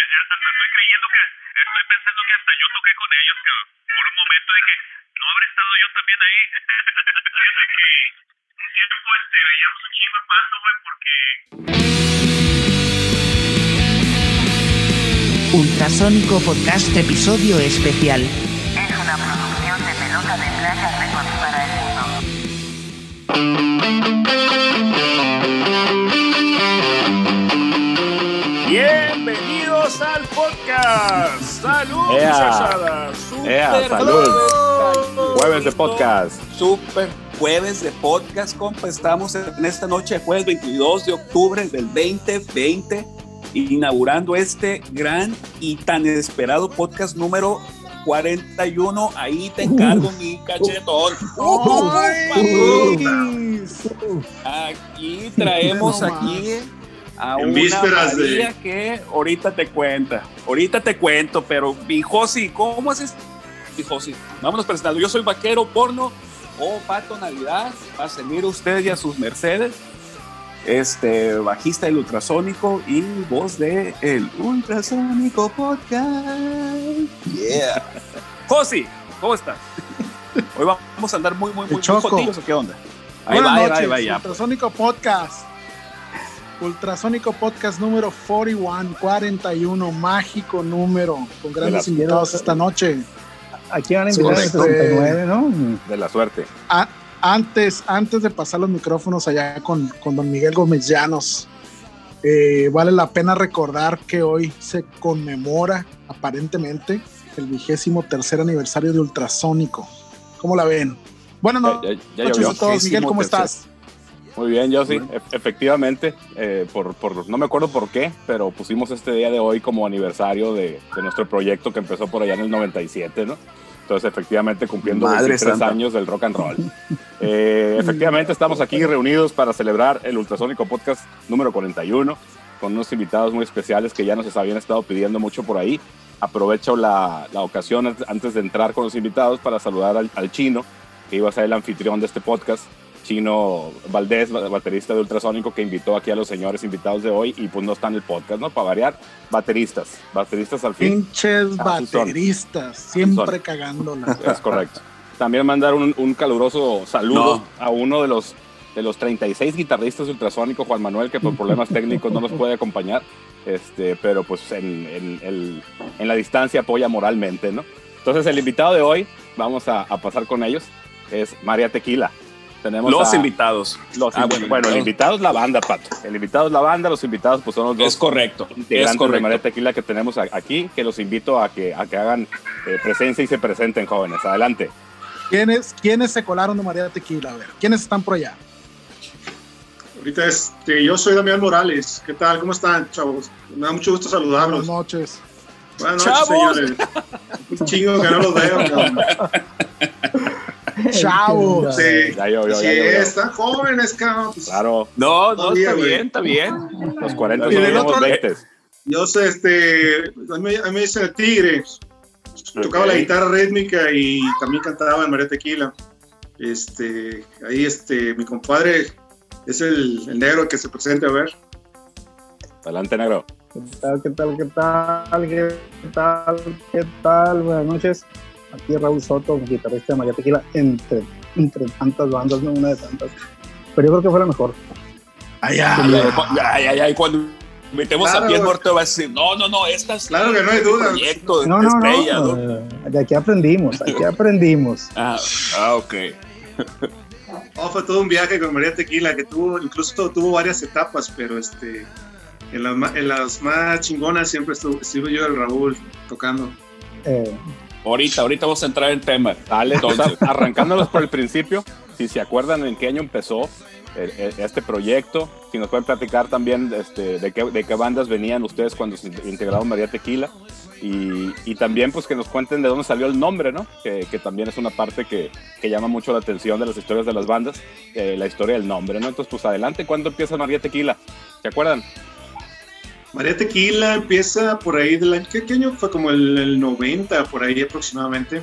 hasta estoy creyendo que, estoy pensando que hasta yo toqué con ellos, que por un momento dije, no habré estado yo también ahí. Fíjate que un tiempo este, veíamos un chingo de pasto, güey, porque... Ultrasónico Podcast Episodio Especial. Es una producción de Pelota de Playa Records para el mundo. Podcast. Salud, Ea. muchachada. Ea, Super salud. salud. Jueves de podcast. Super jueves de podcast, compa. Estamos en esta noche de jueves 22 de octubre del 2020, inaugurando este gran y tan esperado podcast número 41. Ahí te encargo, mi cachetón. Aquí traemos aquí a En una vísperas de- que ahorita te cuenta. Ahorita te cuento, pero mi Josi, ¿cómo haces? Mi Josi, vámonos presentando. Yo soy vaquero porno o pato Navidad. Va a servir a usted y a sus mercedes. Este, bajista del ultrasónico y voz de el ultrasónico podcast. Yeah. Josi, ¿cómo estás? Hoy vamos a andar muy, muy, muy, muy Choco. jotillos, ¿o qué onda? Ahí Buenas va, ahí va, noches, ahí va, ya. Ultrasónico Podcast. Ultrasónico Podcast número 41, 41, mágico número, con grandes invitados esta noche. Aquí van a Sí, invitar el 69, ¿no? De la suerte. A- antes, antes de pasar los micrófonos allá con, con don Miguel Gómez Llanos, eh, vale la pena recordar que hoy se conmemora aparentemente el vigésimo tercer aniversario de Ultrasónico. ¿Cómo la ven? Buenas Ya, no- ya- ya noches a todos. Miguel, ¿cómo estás? Muy bien, yo sí, e- efectivamente, eh, por, por, no me acuerdo por qué, pero pusimos este día de hoy como aniversario de, de nuestro proyecto que empezó por allá en el 97, ¿no? Entonces, efectivamente, cumpliendo Madre 23 santa. años del rock and roll. Eh, efectivamente, estamos aquí reunidos para celebrar el Ultrasónico Podcast número 41, con unos invitados muy especiales que ya nos habían estado pidiendo mucho por ahí. Aprovecho la, la ocasión an- antes de entrar con los invitados para saludar al, al chino, que iba a ser el anfitrión de este podcast. Chino Valdés, ba- baterista de Ultrasónico, que invitó aquí a los señores invitados de hoy y pues no está en el podcast, ¿no? Para variar, bateristas, bateristas al fin. Pinches A sus bateristas, siempre cagándola. Es correcto. También mandar un, un caluroso saludo No. a uno de los, de los 36 guitarristas de Ultrasónico, Juan Manuel, que por problemas técnicos no nos puede acompañar, este, pero pues en, en la distancia apoya moralmente, ¿no? Entonces el invitado de hoy, vamos a, a pasar con ellos, es María Tequila. Tenemos Los a- invitados. los Ah, bueno, el invitado es la banda, Pato. El invitado es la banda, los invitados pues son los dos Es correcto. Es integrantes de correcto. María Tequila que tenemos aquí, que los invito a que, a que hagan eh, presencia y se presenten, jóvenes. Adelante. ¿Quiénes, ¿Quiénes se colaron de María Tequila? A ver, ¿quiénes están por allá? Ahorita este, yo soy Damián Morales. ¿Qué tal? ¿Cómo están, chavos? Me da mucho gusto Buenas saludarlos. noches. Buenas noches, ¡Chavos! señores. Un chingo que no los veo. cabrón. Chavos. Sí, Ya yo, yo, sí, ya yo, yo. están jóvenes, cabrón. Pues, Claro, No, no, Todavía, está bien, está bien. los 40 Y son los otro- 20. Yo sé, este, a mí, a mí me dicen el Tigre. Tocaba la guitarra rítmica y también cantaba en María Tequila. Este, ahí, este, mi compadre es el, el negro que se presenta a ver. Adelante, negro. ¿Qué tal, qué tal, qué tal, qué tal, qué tal? Buenas noches. Aquí Raúl Soto, guitarrista de María Tequila, entre, entre tantas bandas, no una de tantas. Pero yo creo que fue la mejor. Allá. Ay, ay, ay, cuando metemos Claro. a pie muerto va a decir, no, no, no, esta es Claro que no hay duda. proyecto de No, no, estrella, no. ¿no? De aquí aprendimos, aquí aprendimos. Ah, ah, ok. Oh, fue todo un viaje con María Tequila que tuvo, incluso tuvo varias etapas, pero este, en las, en las más chingonas siempre estuvo, estuve yo y el Raúl tocando. Eh, Ahorita, ahorita vamos a entrar en tema. Dale, Entonces. arrancándolos por el principio, si se acuerdan en qué año empezó el- el- este proyecto, si nos pueden platicar también este, de, qué, de qué bandas venían ustedes cuando se integraron María Tequila y, y también pues que nos cuenten de dónde salió el nombre, ¿no? Que, que también es una parte que, que llama mucho la atención de las historias de las bandas, eh, la historia del nombre, ¿no? Entonces, pues adelante, ¿cuándo empieza María Tequila? ¿Se acuerdan? María Tequila empieza por ahí del año, ¿qué, qué año fue? Como el, el 90, por ahí aproximadamente.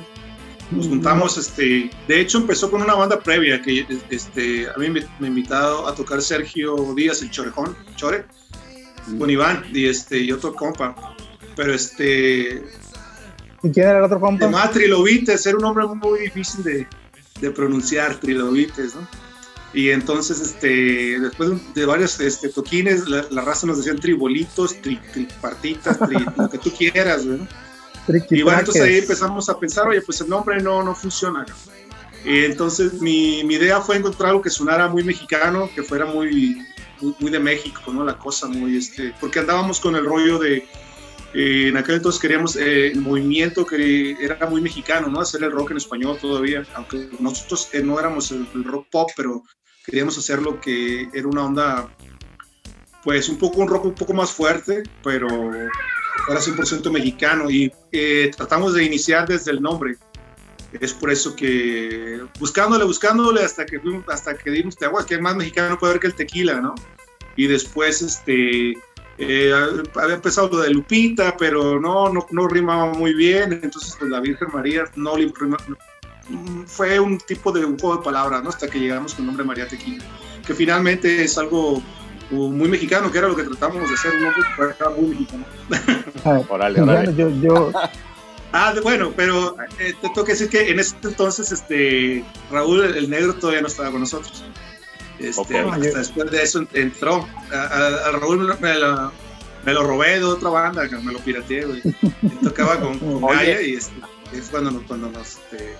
Nos juntamos, este, de hecho empezó con una banda previa que este, a mí me, me invitado a tocar Sergio Díaz, el Chorejón, Chore, con Iván y, este, y otro compa. Pero este, ¿Y quién era el otro compa? llamaba Trilobites, era un nombre muy difícil de, de pronunciar, Trilobites, ¿no? Y entonces, este, después de varios este, toquines, la, la raza nos decían tribolitos, tri, tripartitas, tri, lo que tú quieras, ¿no? Y bueno, entonces ahí empezamos a pensar, oye, pues el nombre no, no funciona. Y entonces mi, mi idea fue encontrar algo que sonara muy mexicano, que fuera muy, muy, muy de México, ¿no? La cosa muy, este, porque andábamos con el rollo de, eh, en aquel entonces queríamos, eh, el movimiento que era muy mexicano, ¿no? Hacer el rock en español todavía, aunque nosotros eh, no éramos el, el rock pop, pero queríamos hacer lo que era una onda, pues un poco, un rock un poco más fuerte, pero fuera 100% mexicano y eh, tratamos de iniciar desde el nombre. Es por eso que buscándole, buscándole hasta que hasta que dimos de agua, que más mexicano puede haber que el tequila, ¿no? Y después este eh, había empezado lo de Lupita, pero no, no, no rimaba muy bien, entonces pues, la Virgen María no le fue un tipo de un juego de palabras, ¿no? Hasta que llegamos con el nombre María Tequila, que finalmente es algo uh, muy mexicano, que era lo que tratamos de hacer, un nombre que fuera muy mexicano. Ah, órale. yo, yo, Ah, de- bueno, pero eh, te tengo que decir que en ese entonces este, Raúl el negro todavía no estaba con nosotros. Este, hasta después de eso entró. A, a- a Raúl me lo, me lo- robé de otra banda, me lo pirateé, güey. Tocaba con, con Oye. Gaia y este, es cuando, nos- cuando nos, este,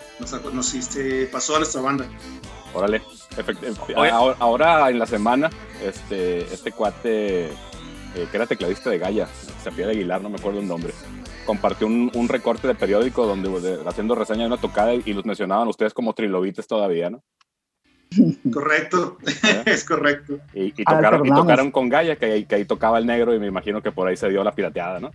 nos, este, pasó a nuestra banda. Órale. Efect- eh, ahora, ahora en la semana, este, este cuate eh, que era tecladista de Gaia, se de Aguilar, no me acuerdo el nombre, compartió un, un recorte de periódico donde de- haciendo reseña de una tocada y los mencionaban ustedes como trilobites todavía, ¿no? Correcto, es correcto. Y, y tocaron, y tocaron con Gaia, que, ahí- que ahí tocaba el negro y me imagino que por ahí se dio la pirateada, ¿no?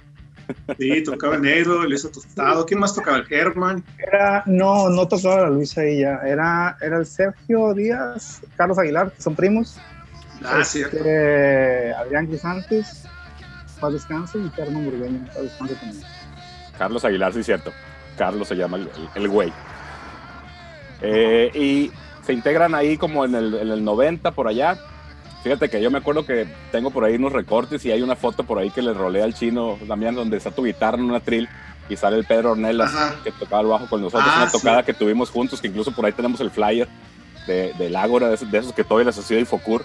Sí, tocaba el negro, Luis Tostado. ¿Quién más tocaba? El Herman. era, no, no tocaba la Luisa ahí ya. Era, era el Sergio Díaz, Carlos Aguilar, que son primos. Ah, sí. Este, Adrián Crisantes, paz descanse, y Carmen Burgueño, paz descanse también. Carlos Aguilar, sí, cierto. Carlos se llama el, el- el güey. Eh, y se integran ahí como en el, en el 90 por allá. Fíjate que yo me acuerdo que tengo por ahí unos recortes y hay una foto por ahí que le rolea al chino también donde está tu guitarra en una trill y sale el Pedro Ornelas Ajá. que tocaba el bajo con nosotros. Ah, una sí. tocada que tuvimos juntos, que incluso por ahí tenemos el flyer de, del Ágora, de esos, de esos que todavía les hacía Infocur,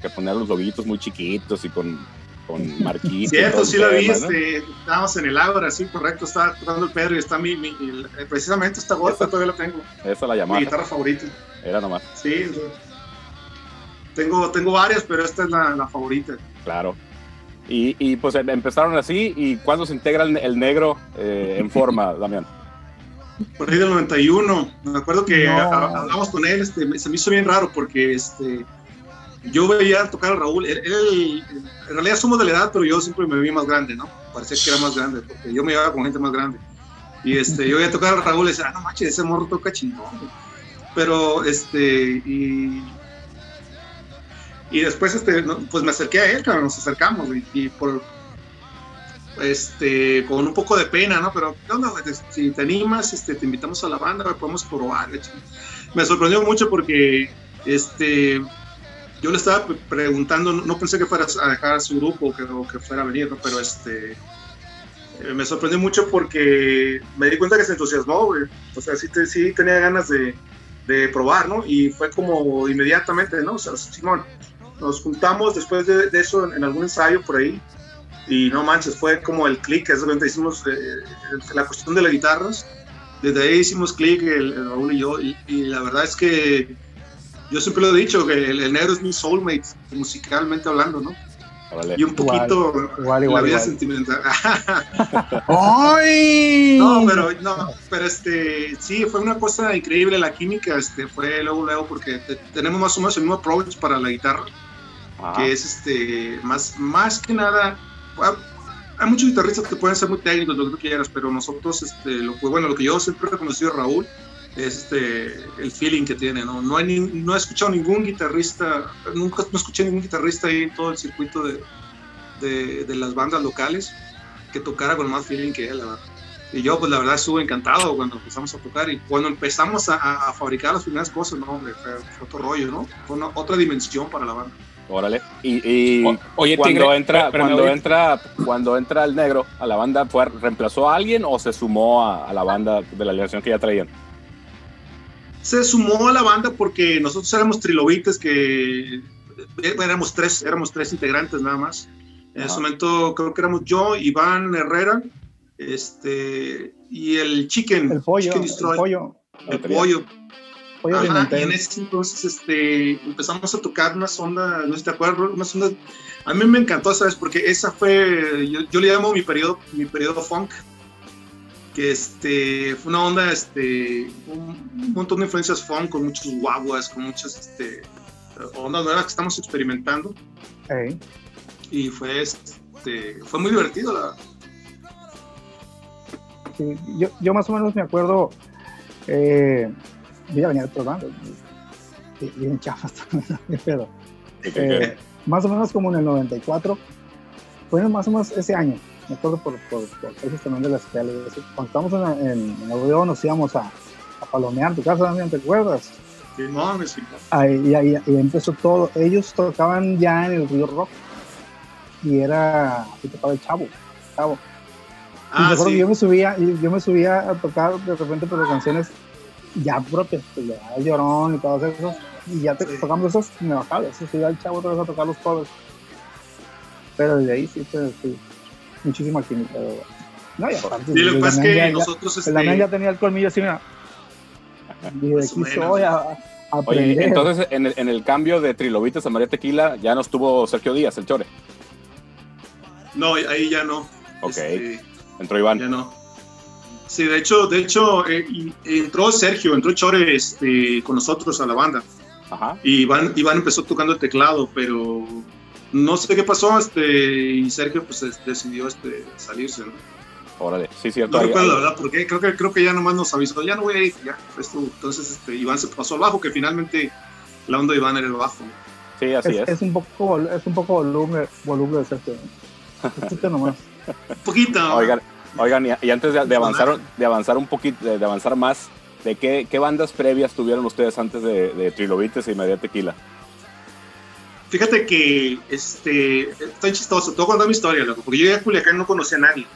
que ponían los loguitos muy chiquitos y con, con marquitos. Cierto, sí lo vi, tema, ¿no? este, estábamos en el Ágora, sí, correcto, estaba tocando el Pedro y está mi, mi- precisamente esta golfa todavía la tengo, Esa la mi llamada, guitarra favorita, era nomás. sí, sea, tengo, tengo varias, pero esta es la, la favorita. Claro. Y, y, pues em- empezaron así. ¿Y cuándo se integra el, el negro eh, en forma, Damián? Por ahí del 91, me acuerdo que No. a- hablamos con él, este, se me hizo bien raro porque este, yo veía tocar a Raúl, él, él- en realidad somos de la edad, pero yo siempre me vi más grande, ¿no? Parecía que era más grande, porque yo me llevaba con gente más grande. Y este, yo veía tocar a Raúl y decía, ah, no manches, ese morro toca chingón. güey". Pero, este, y, y después, este, pues me acerqué a él, cabrón, nos acercamos, y, por, este, con un poco de pena, ¿no? Pero, ¿qué onda, güey? Te- Si te animas, este, te invitamos a la banda, podemos probar. güey". Me sorprendió mucho porque, este, yo le estaba pre- preguntando, no, pensé que fuera a dejar su grupo que, que fuera a venir, ¿no? Pero, este, eh, me sorprendió mucho porque me di cuenta que se entusiasmó, güey. O sea, sí, te- sí tenía ganas de, de probar, ¿no? Y fue como inmediatamente, ¿no? O sea, Simón, nos juntamos después de, de eso en, en algún ensayo por ahí y no manches, fue como el click, es donde hicimos eh, la cuestión de las guitarras, desde ahí hicimos click el, el Raúl y yo, y, y la verdad es que yo siempre lo he dicho, que el, el negro es mi soulmate, musicalmente hablando, ¿no? Órale. Y un Igual, poquito igual, la igual, vida igual. sentimental. ¡Ay! No, pero no, pero este, sí, fue una cosa increíble la química, este, fue luego, luego, porque te- tenemos más o menos el mismo approach para la guitarra, Ajá. que es este, más, más que nada, ah, hay muchos guitarristas que pueden ser muy técnicos, lo que tú quieras, pero nosotros, este, lo que, bueno, lo que yo siempre he reconocido a Raúl es este, el feeling que tiene, ¿no? No, hay ni- no he escuchado ningún guitarrista, nunca no escuché ningún guitarrista ahí en todo el circuito de, de, de las bandas locales que tocara con más feeling que él, la verdad. Y yo, pues la verdad, estuve encantado cuando empezamos a tocar y cuando empezamos a, a- a fabricar las primeras cosas, no, hombre, fue, fue otro rollo, ¿no? Fue una, otra dimensión para la banda. Órale. Y, y O- oye, cuando Tigre, entra, cuando oye. entra, cuando entra el negro a la banda, ¿fue, ¿reemplazó a alguien o se sumó a, a la banda de la alineación que ya traían? Se sumó a la banda porque nosotros éramos trilobites que eh, éramos tres, éramos tres integrantes nada más. En ese momento creo que éramos yo, Iván Herrera, este y el Chicken, El pollo, Chicken el pollo, el pollo. Ajá, y en ese entonces este, empezamos a tocar una sonda, no sé si te acuerdas, una sonda. A mí me encantó, ¿sabes? Porque esa fue, yo, yo le llamo mi periodo, mi periodo funk, que este, fue una onda, este, un, un montón de influencias funk, con muchos guaguas, con muchas este, ondas nuevas que estamos experimentando, Ey. y fue, este, fue muy divertido, la Sí, yo, yo más o menos me acuerdo, eh, yo ya venía bandas, y- y chafas pero eh, más o menos como en el 94, fue más o menos ese año, me acuerdo por, por, por también de las escuela. Cuando estábamos en, en, en nos íbamos a, a palomear, tu casa también, ¿te acuerdas? que no, me sí. Ahí, y ahí, ahí empezó todo, ellos tocaban ya en el Río Rock, y era, y tocaba el Chavo, Chavo. Ah, sí. yo me subía, yo me subía a tocar de repente por las canciones ya propias, pues ya el llorón y todas esas, y ya te, tocamos esas, me bajaba, eso sí, el chavo otra vez a tocar los covers. Pero desde ahí sí, pues, sí, muchísima química, de verdad. No, y aparte, Sí, lo que el pasa es Damián que ya- ya- nosotros, el Damián este, ya tenía el colmillo así, mira. Y de aquí soy a, a Oye, entonces en el, en el cambio de Trilobites a María Tequila ya no estuvo Sergio Díaz, el Chore. no, ahí ya no. Ok. Este, Entró Iván. Ya no. Sí, de hecho, de hecho eh, entró Sergio, entró Chore este, con nosotros a la banda. Ajá. Y Iván, Iván empezó tocando el teclado, pero no sé qué pasó, este, y Sergio pues es- decidió este, salirse. ¿no? Órale. Sí, cierto. No recuerdo la verdad por qué, creo que, creo que ya nomás nos avisó, ya no voy a ir, ya. Esto, entonces este, Iván se pasó al bajo, que finalmente la onda de Iván era el bajo. Sí, así es, es. es un poco, es un poco volumen, volumen de Sergio. ¿no? Poquito nomás. Un poquito. Oigan, oigan y, y antes de, de avanzar, de avanzar un poquito, de, de avanzar más, ¿de qué, qué bandas previas tuvieron ustedes antes de, de Trilobites y Tequila? Fíjate que este, estoy chistoso, te voy a contar mi historia, loco, porque yo ya en Culiacán no conocía a nadie.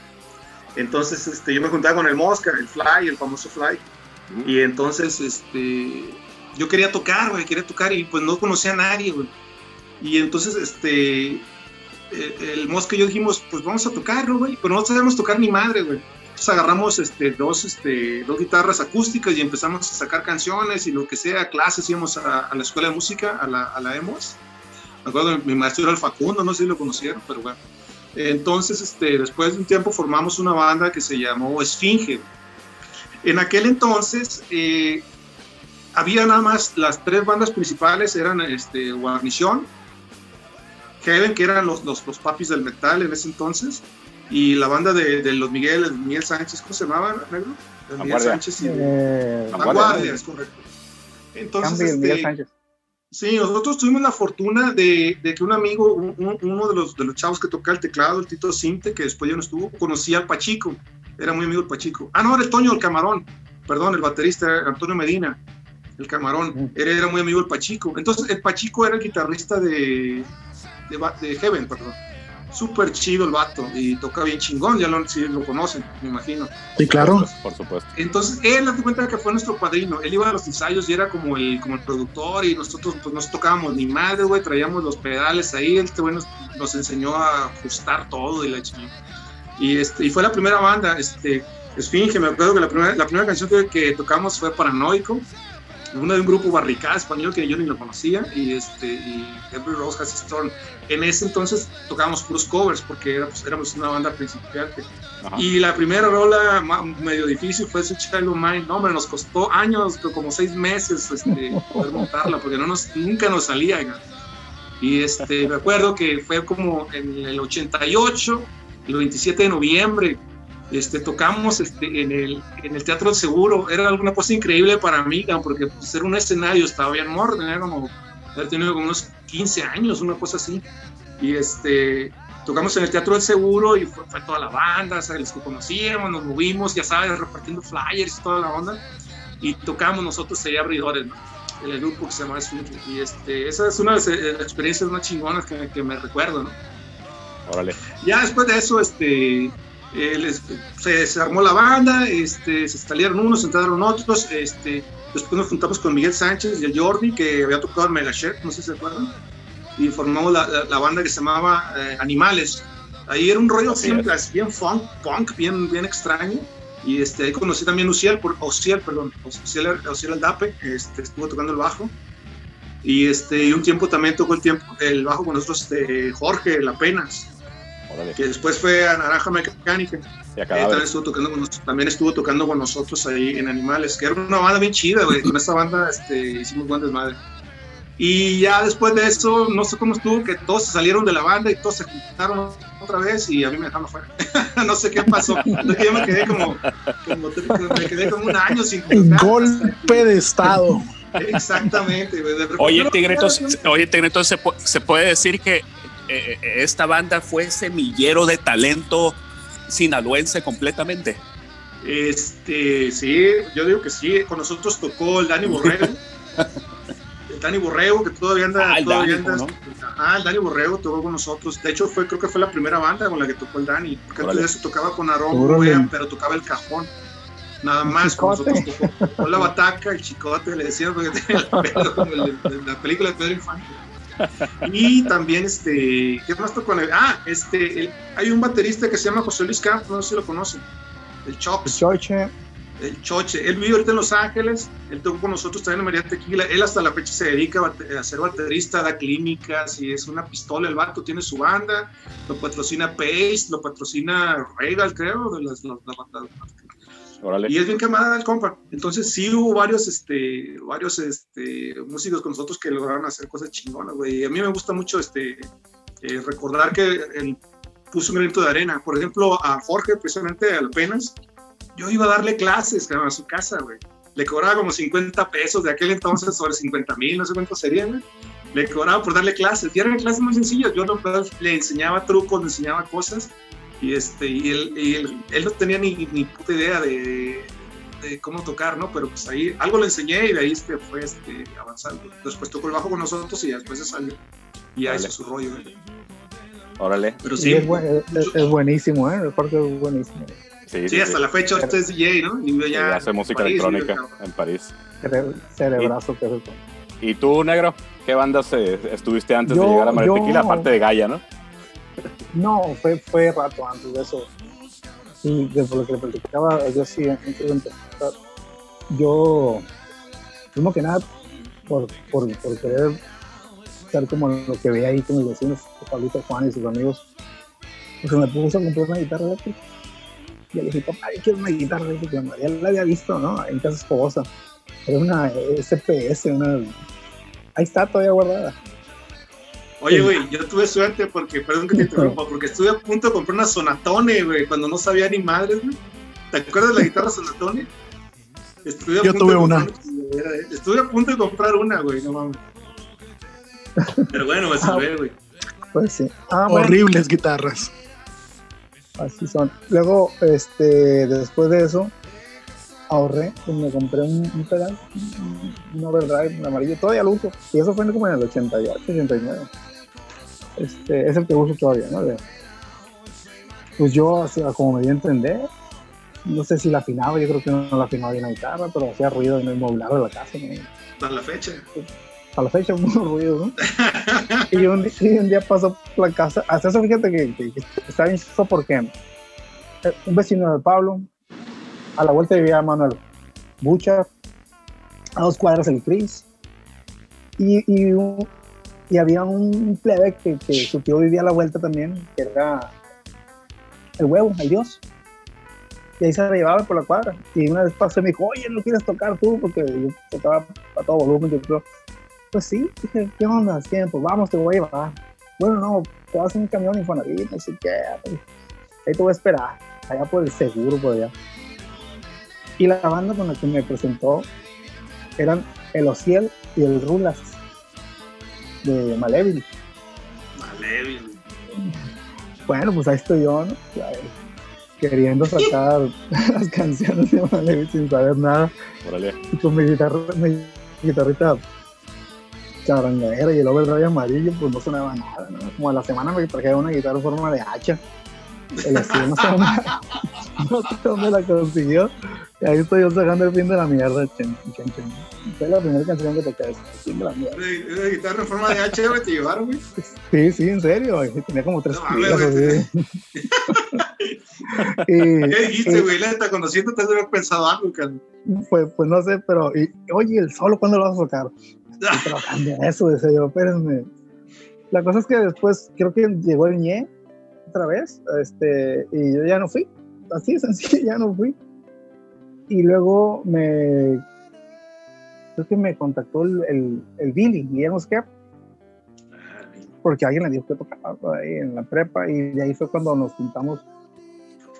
Entonces este, yo me juntaba con el Mosca, el Fly, el famoso Fly. Y entonces este, yo quería tocar, güey, quería tocar y pues no conocía a nadie, güey. Y entonces este, el, el Mosca y yo dijimos, pues vamos a tocar, ¿no, güey, pero no sabemos tocar ni madre, güey. Entonces agarramos este, dos, este, dos guitarras acústicas y empezamos a sacar canciones y lo que sea, clases, íbamos a, a la escuela de música, a la, a la EMOS. Me acuerdo, mi maestro era el Facundo, no sé si lo conocieron, pero bueno. Entonces, este, después de un tiempo formamos una banda que se llamó Esfinge. En aquel entonces eh, había nada más las tres bandas principales, eran este, Guarnición, Heaven, que eran los, los, los papis del metal en ese entonces, y la banda de, de los Miguel, Miguel Sánchez, ¿cómo se llamaba, negro? De Miguel. Sánchez y de Eh, Vanguardia. Es correcto. Entonces, este. Sí, nosotros tuvimos la fortuna de, de que un amigo, un- un- uno de los, de los chavos que toca el teclado, el Tito Cinte, que después ya no estuvo, conocía al Pachico, era muy amigo del Pachico. Ah, no, era el Toño del Camarón, perdón, el baterista era Antonio Medina, el Camarón, era, era muy amigo del Pachico. Entonces, el Pachico era el guitarrista de, de, de Heaven, perdón. Súper chido el vato y toca bien chingón, ya lo, sí lo conocen, me imagino. Sí, claro. Por supuesto. Entonces, él, haz de cuenta que fue nuestro padrino. Él iba a los ensayos y era como el, como el productor y nosotros pues nos tocábamos ni madre, güey, traíamos los pedales ahí. Este güey nos, nos enseñó a ajustar todo y la chingada. Y, este, y fue la primera banda, este, Esfinge, me acuerdo que la primera, la primera canción que, que tocamos fue Paranoico, una de un grupo barricada español que yo ni lo conocía, y, este, y Every Rose Has its Thorn. En ese entonces tocábamos puros covers porque era, pues, éramos una banda principiante. Ajá. Y la primera rola medio difícil fue ese Child of Mine. No, hombre, nos costó años, como seis meses, este, poder montarla, porque no nos, nunca nos salía. oiga. Y este, me acuerdo que fue como en el 88, el 27 de noviembre, este, tocamos este, en, el, en el Teatro del Seguro. Era alguna cosa increíble para mí, porque pues, era un escenario, estaba bien morro, tenía como, haber tenido como unos 15 años, una cosa así. Y este, tocamos en el Teatro del Seguro y fue, fue toda la banda, los que conocíamos, nos movimos, ya sabes, repartiendo flyers y toda la onda. Y tocamos nosotros ahí abridores, ¿no? el grupo que se llama Swingers. Y este, esa es una de las eh, experiencias más chingonas que, que me recuerdo, ¿no? Órale. Ya después de eso, este, eh, les- se, se armó la banda, este, se salieron unos, se entraron otros, este, después nos juntamos con Miguel Sánchez y el Jordi, que había tocado en Megashare, no sé si se acuerdan, y formamos la, la- la banda que se llamaba eh, Animales. Ahí era un rollo Así bien, es. bien funk, punk, bien, bien extraño. Y este, ahí conocí también Uciel, por, Ociel, perdón, Ociel, Ociel Aldape, este, estuvo tocando el bajo. Y, este, y un tiempo también tocó el, tiempo, el bajo con nosotros este, Jorge Lapenas, Órale. que después fue a Naranja Mecánica. Y a Eh, también, estuvo tocando con nosotros, también estuvo tocando con nosotros ahí en Animales, que era una banda bien chida, güey. Con esa banda este, hicimos buen desmadre. Y ya después de eso, no sé cómo estuvo, que todos se salieron de la banda y todos se juntaron otra vez y a mí me dejaron fuera. no sé qué pasó. Es que yo me quedé como, como- me quedé como un año sin tocar. golpe de estado. Exactamente, güey. Oye, Tigreto, no, oye, Tigreto, ¿se, pu- se puede decir que eh, eh, esta banda fue semillero de talento sinaloense completamente? Este, sí, yo digo que sí. Con nosotros tocó el Dani Borrego. el Dani Borrego, que todavía anda. Ah, el todavía Dani, anda ¿cómo Ah, el Dani Borrego tocó con nosotros. De hecho, fue, creo que fue la primera banda con la que tocó el Dani. Porque antes Órale. de eso tocaba con Aarón pero tocaba el cajón. Nada más con nosotros tocó, tocó la bataca, el chicote, le decían porque tenía el pelo como el la película de Pedro Infante. Y también, este, ¿qué más tocó? Ah, este, el- hay un baterista que se llama José Luis Campos, no sé si lo conocen. El Chops. Choche, El Choche, él vive ahorita en Los Ángeles, él tocó con nosotros también en María Tequila, él hasta la fecha se dedica a ser baterista, da clínicas y es una pistola, el vato tiene su banda, lo patrocina Pace, lo patrocina Regal, creo, de las, las- las. Órale. y es bien camarada el compa, entonces sí hubo varios, este, varios este, músicos con nosotros que lograron hacer cosas chingonas, güey, y a mí me gusta mucho este, eh, recordar que él puso un granito de arena, por ejemplo, a Jorge, precisamente, apenas, yo iba a darle clases a su casa, güey. Le cobraba como 50 pesos de aquel entonces, sobre 50 mil, no sé cuánto serían, güey. Le cobraba por darle clases. Y eran clases muy sencillas. Yo no, le enseñaba trucos, le enseñaba cosas. Y, este, y, él, y él, él no tenía ni, ni puta idea de, de cómo tocar, ¿no? Pero pues ahí algo le enseñé y de ahí este, fue este, avanzando. Después tocó el bajo con nosotros y después se salió. Y ya hizo su rollo, güey. Órale. Pero sí, sí, es, buen- es- es buenísimo, ¿eh? El parque es buenísimo. Sí, sí, hasta la fecha ahorita es DJ, ¿no? Y yo Sí, ya hace música París, electrónica acá. en París. Cere- cerebrazo que ¿Y tú, negro? ¿Qué bandas eh, estuviste antes de Yo- llegar a yo- Tequila? Aparte de Gaia, ¿no? No, fue, fue rato antes de eso. Y de por lo que le platicaba, yo sí, antes de yo, primero que nada, por, por, por querer ser como lo que veía ahí con mis vecinos, Pablito Juan y sus amigos, pues me puse a comprar una guitarra eléctrica. Y le dije, papá, yo quiero una guitarra eléctrica. Ya la había visto, ¿no? En casa esposa. Era una SPS, una... Ahí está todavía guardada. Oye, güey, yo tuve suerte porque, perdón que te interrumpa, porque estuve a punto de comprar una Sonatone, güey, cuando no sabía ni madres, güey. ¿Te acuerdas de la guitarra Sonatone? Estuve a Yo punto tuve de una. comprar- Estuve a punto de comprar una, güey, no mames. Pero bueno, me salvé, güey. Pues sí. Ah, bueno. Horribles guitarras. Así son. Luego, este, después de eso, ahorré y me compré un, un pedal, un- overdrive, un amarillo, todavía lo uso. Y eso fue como en el 88, 89. Este, es el que uso todavía, ¿no? De- pues yo, o sea, como me dio a entender, no sé si la afinaba, yo creo que no la afinaba bien la guitarra, pero hacía ruido en el mobiliario de la casa, ¿no? La fecha. a la fecha mucho ruido, ¿no? y, un, y un día pasó por la casa, hasta eso fíjate que, que, que está bien chistoso porque eh, un vecino de Pablo, a la vuelta vivía Manuel Bucha, a dos cuadras el Cris, y, y, y había un plebe que, su tío vivía a la vuelta también, que era el huevo, el dios. Y ahí se llevaba por la cuadra. Y una vez pasó y me dijo, oye, ¿no quieres tocar tú? Porque yo tocaba a todo volumen. Yo pues sí, dije, ¿qué onda? Tiempo, vamos, te voy a llevar. Bueno, no, te vas en un camión Infonavit, no sé qué. Ahí te voy a esperar, allá por el seguro, por allá. Y la banda con la que me presentó eran el Ociel y el Rulas de Malevil. Vale, Bueno, pues ahí estoy yo, ¿no? Queriendo sacar las canciones de Malevil sin saber nada. Órale. Y con mi guitarra, mi guitarrita charangadera y el overdrive amarillo, pues no sonaba nada, ¿no? Como a la semana me trajeron una guitarra en forma de hacha. El estilo, no sé dónde, no sé dónde la consiguió. Ahí estoy yo sacando el fin de la mierda. Chen, chen, chen. Fue la primera canción que toqué, el fin de la mierda. Una guitarra en forma de H, güey, te llevaron, güey. Sí, sí, en serio, güey. tenía como tres No pilas güey. así. y, ¿Qué dijiste, güey? La neta, conociendo te has pensado algo, cabrón. pues, pues no sé, pero, y, oye, el solo, ¿cuándo lo vas a tocar? Trabajando en eso, decía yo, espérenme. La cosa es que después creo que llegó el ñe otra vez, este, y yo ya no fui, así sencillo, ya no fui. Y luego me, creo que me contactó el, el, el Billy, Guillermo Skep, porque alguien le dijo que tocaba ahí en la prepa, y de ahí fue cuando nos juntamos.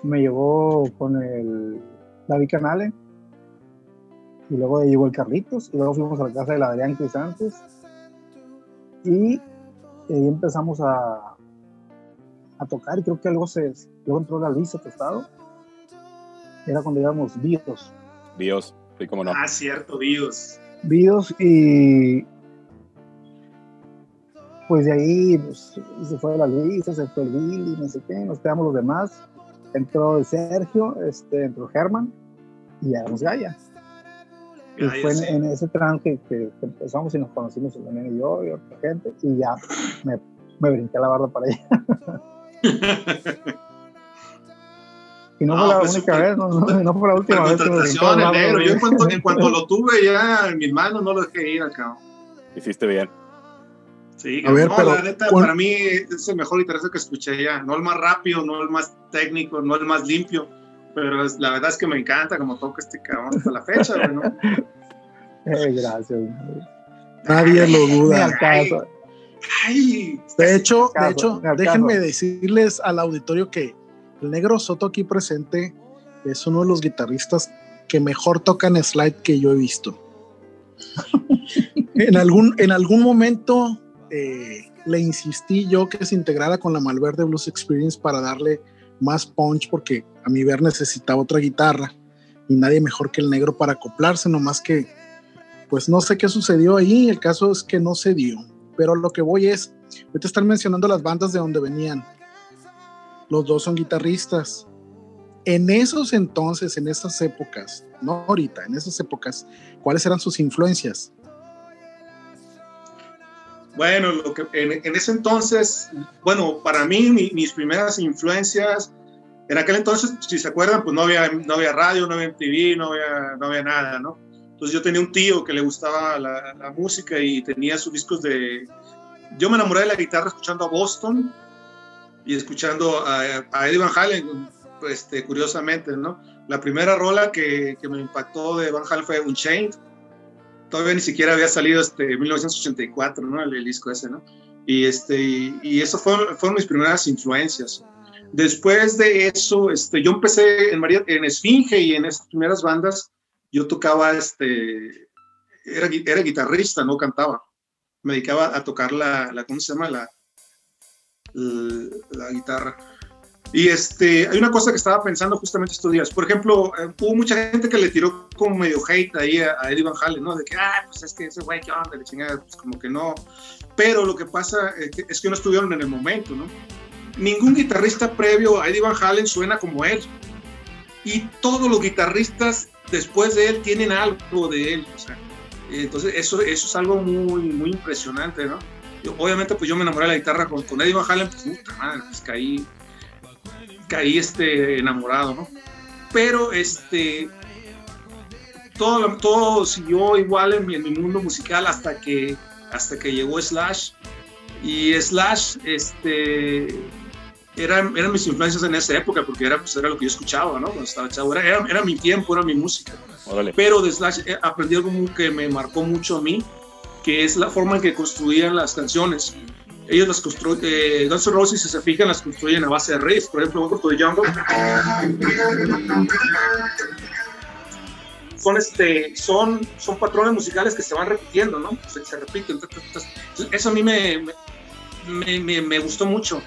Me llevó con el David Canale, y luego llegó el Carlitos, y luego fuimos a la casa del Adrián Crisantes, y ahí empezamos a, a tocar, y creo que luego, se, luego entró la Luisa Tostado, era cuando íbamos Bios, Dios, sí, como no. Ah, cierto, Dios. Bios, y pues de ahí pues, se fue la Luisa, se fue el Billy, no sé qué, nos quedamos los demás, entró el Sergio, este, entró Germán, y ya éramos Gaia. Y fue en, ese trance que, empezamos y nos conocimos el nene y yo y otra gente y ya me, me brinqué la barda para allá. y no, No, fue la pues, única vez, no, no, no fue la última vez barda. negro. Yo en cuanto, güey. en cuanto lo tuve ya en mis manos, no lo dejé ir acá. Hiciste bien. Sí, A ver, no, pero, la neta, ¿cuál- para mí es el mejor guitarrista que escuché ya. No el más rápido, no el más técnico, no el más limpio. Pero es- la verdad es que me encanta como toca este cabrón hasta la fecha, güey, ¿no? Eh, gracias. Nadie lo Ni duda. al caso. Ay, De hecho, Caso, de hecho, al déjenme decirles al auditorio que el negro Soto aquí presente es uno de los guitarristas que mejor tocan slide que yo he visto. en, algún, en algún momento eh, le insistí yo que se integrara con la Malverde Blues Experience para darle más punch porque a mi ver necesitaba otra guitarra y nadie mejor que el negro para acoplarse, nomás que pues no sé qué sucedió ahí, el caso es que no se dio, pero lo que voy es, ahorita están mencionando las bandas de donde venían, los dos son guitarristas, en esos entonces, en esas épocas, no ahorita, en esas épocas, ¿cuáles eran sus influencias? Bueno, lo que, en, en ese entonces, bueno, para mí mi- mis primeras influencias, en aquel entonces, si se acuerdan, pues no había, no había radio, no había MTV, no había, no había nada, ¿no? Entonces yo tenía un tío que le gustaba la música y tenía sus discos de... Yo me enamoré de la guitarra escuchando a Boston y escuchando a, a Eddie Van Halen, este, curiosamente, ¿no? La primera rola que, que me impactó de Van Halen fue Unchained, todavía ni siquiera había salido este 1984, ¿no? El, el disco ese, ¿no? Y este y, y eso fueron, fueron mis primeras influencias. Después de eso, este, yo empecé en, María, en Esfinge y en esas primeras bandas, yo tocaba, este, era, era guitarrista, no cantaba. Me dedicaba a tocar la, la ¿cómo se llama? La, la, la guitarra. Y este, hay una cosa que estaba pensando justamente estos días. Por ejemplo, eh, hubo mucha gente que le tiró como medio hate ahí a, a Eddie Van Halen, ¿no? De que, ah, pues es que ese güey, ¿qué onda? La chingada, pues como que no. Pero lo que pasa que, es que no estuvieron en el momento, ¿no? Ningún guitarrista previo a Eddie Van Halen suena como él. Y todos los guitarristas después de él tienen algo de él, o sea. Entonces, eso, eso es algo muy, muy impresionante, ¿no? Yo, obviamente, pues yo me enamoré de la guitarra con, con Eddie Van Halen, pues, puta madre, pues caí, caí este, enamorado, ¿no? Pero este, todo, todo siguió igual en mi, en mi mundo musical hasta que, hasta que llegó Slash. Y Slash, este, eran, eran mis influencias en esa época, porque era, pues, era lo que yo escuchaba, ¿no? Cuando estaba chavo, era, era, era mi tiempo, era mi música. Órale. Pero de Slash eh, aprendí algo que me marcó mucho a mí, que es la forma en que construían las canciones. Ellos las construyen, eh, Guns N' Roses, si se fijan, las construyen a base de riffs. Por ejemplo, Welcome to the Jungle. Son, este, son, son patrones musicales que se van repitiendo, ¿no? Se, se repiten. Eso a mí me, me, me, me gustó mucho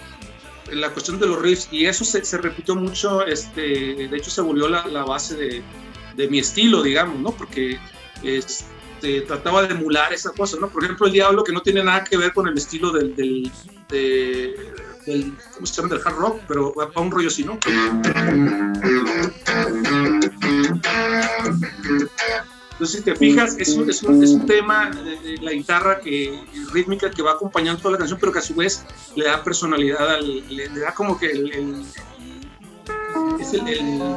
la cuestión de los riffs y eso se, se repitió mucho, este, de hecho se volvió la, la base de, de mi estilo, digamos, ¿no? Porque es, este, trataba de emular esa cosa, ¿no? Por ejemplo, el Diablo, que no tiene nada que ver con el estilo del, del, de- del- ¿cómo se llama? Del hard rock, pero va va un rollo así, ¿no? Entonces, si te fijas, es un, es un, es un tema de, la guitarra que, rítmica que va acompañando toda la canción, pero que a su vez le da personalidad, al, le, da como que el, el- es el, el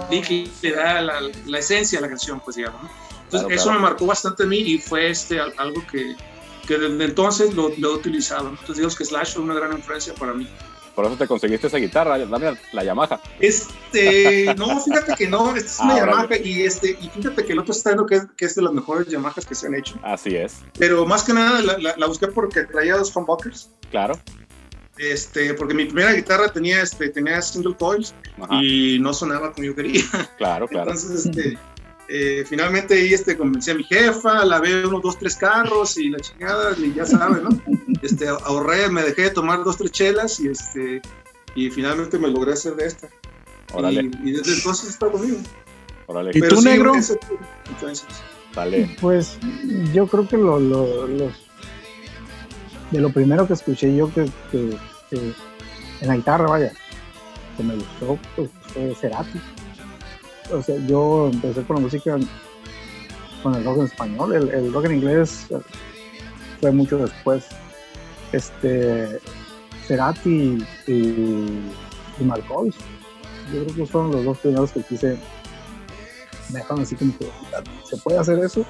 le da la esencia a la canción, pues digamos. ¿no? Entonces, Claro, eso claro. me marcó bastante a mí y fue este, al- algo que, que desde entonces lo, lo he utilizado. Entonces, digamos que Slash fue una gran influencia para mí. Por eso te conseguiste esa guitarra, Damián, la Yamaha. Este, no, fíjate que no, esta es una Ah, Yamaha y, este, y fíjate que el otro está diciendo que es, que es de las mejores Yamahas que se han hecho. Así es, Pero más que nada la, la- la busqué porque traía dos humbuckers. claro. Este, porque mi primera guitarra tenía, este, tenía single coils Ajá, y no sonaba como yo quería. claro, claro. Entonces, este, eh, finalmente ahí este, convencí a mi jefa, la veo unos dos, tres carros y la chingada, y ya sabes, ¿no? Este, ahorré, me dejé de tomar dos, tres chelas y, este, y finalmente me logré hacer de esta. Órale, Y, y desde entonces está conmigo. órale. ¿Y tú, negro? ese- entonces, Dale. Pues yo creo que lo, lo- los de lo primero que escuché yo que, que- que en la guitarra, vaya, que me gustó, pues fue Cerati. O sea, yo empecé con la música con el rock en español, el, rock en inglés fue mucho después. Este Cerati y, y Markovic, yo creo que fueron los dos primeros que quise me dejaron así como que se puede hacer eso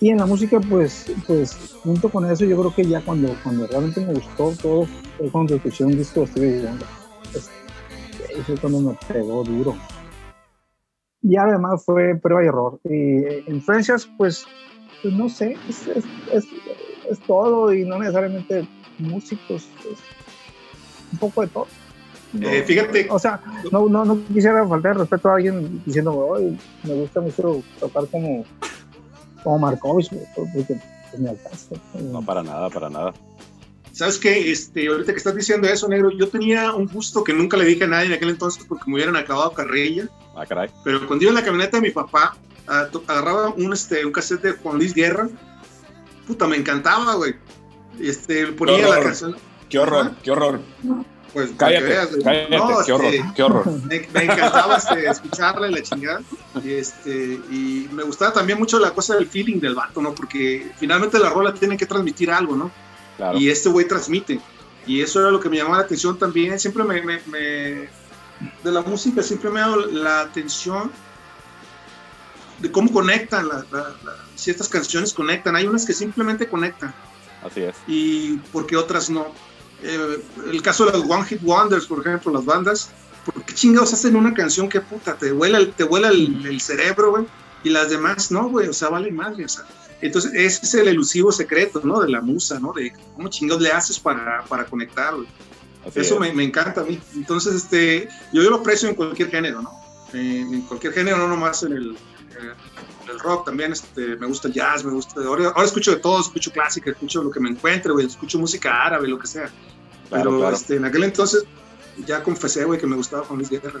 y en la música pues pues junto con eso yo creo que ya cuando cuando realmente me gustó todo fue cuando escuché un disco de Stevie Wonder. Es- ahí fue cuando me pegó duro y además fue prueba y error y eh, influencias pues, pues no sé es, es, es- es todo y no necesariamente músicos es un poco de todo eh, fíjate, o sea, no, no, no quisiera faltar respeto a alguien diciendo, "Oye, me gusta mucho tocar como, como Markovich, porque pues, me alcanza. No, para nada, para nada. ¿sabes qué? Este, ahorita que estás diciendo eso, negro, yo tenía un gusto que nunca le dije a nadie en aquel entonces porque me hubieran acabado carrilla. Ah, caray. Pero cuando iba en la camioneta de mi papá, ah, agarraba un, este, un cassette de Juan Luis Guerra. Puta, me encantaba, güey. Este, ponía la canción. Qué horror, qué horror. Pues, Cállate, veas, cállate, No, qué este, horror, qué horror. Me, me encantaba este, escucharla y la chingada. Y, este, y me gustaba también mucho la cosa del feeling del vato, ¿no? Porque finalmente la rola tiene que transmitir algo, ¿no? Claro. Y este güey transmite. Y eso era lo que me llamaba la atención también. Siempre me, me- me- de la música, siempre me ha dado la atención de cómo conectan, la- la- la- ciertas canciones conectan. Hay unas que simplemente conectan Así es. y porque otras no. Eh, el caso de los One Hit Wonders, por ejemplo, las bandas, ¿por qué chingados hacen una canción que puta, te vuela, el- te vuela el, el cerebro, güey? Y las demás no, güey, o sea, vale madre, o sea. Entonces, ese es el elusivo secreto, ¿no? De la musa, ¿no? De cómo chingados le haces para, para conectar, güey. Así Eso es. me, me encanta a mí. Entonces, este, yo, yo lo aprecio en cualquier género, ¿no? Eh, en cualquier género, no nomás en el, en el rock, también este, me gusta el jazz, me gusta... Ahora, ahora escucho de todo, escucho clásica, escucho lo que me encuentre, güey, escucho música árabe, lo que sea. Claro, Pero claro. Este, en aquel entonces ya confesé, güey, que me gustaba Juan Luis Guerra.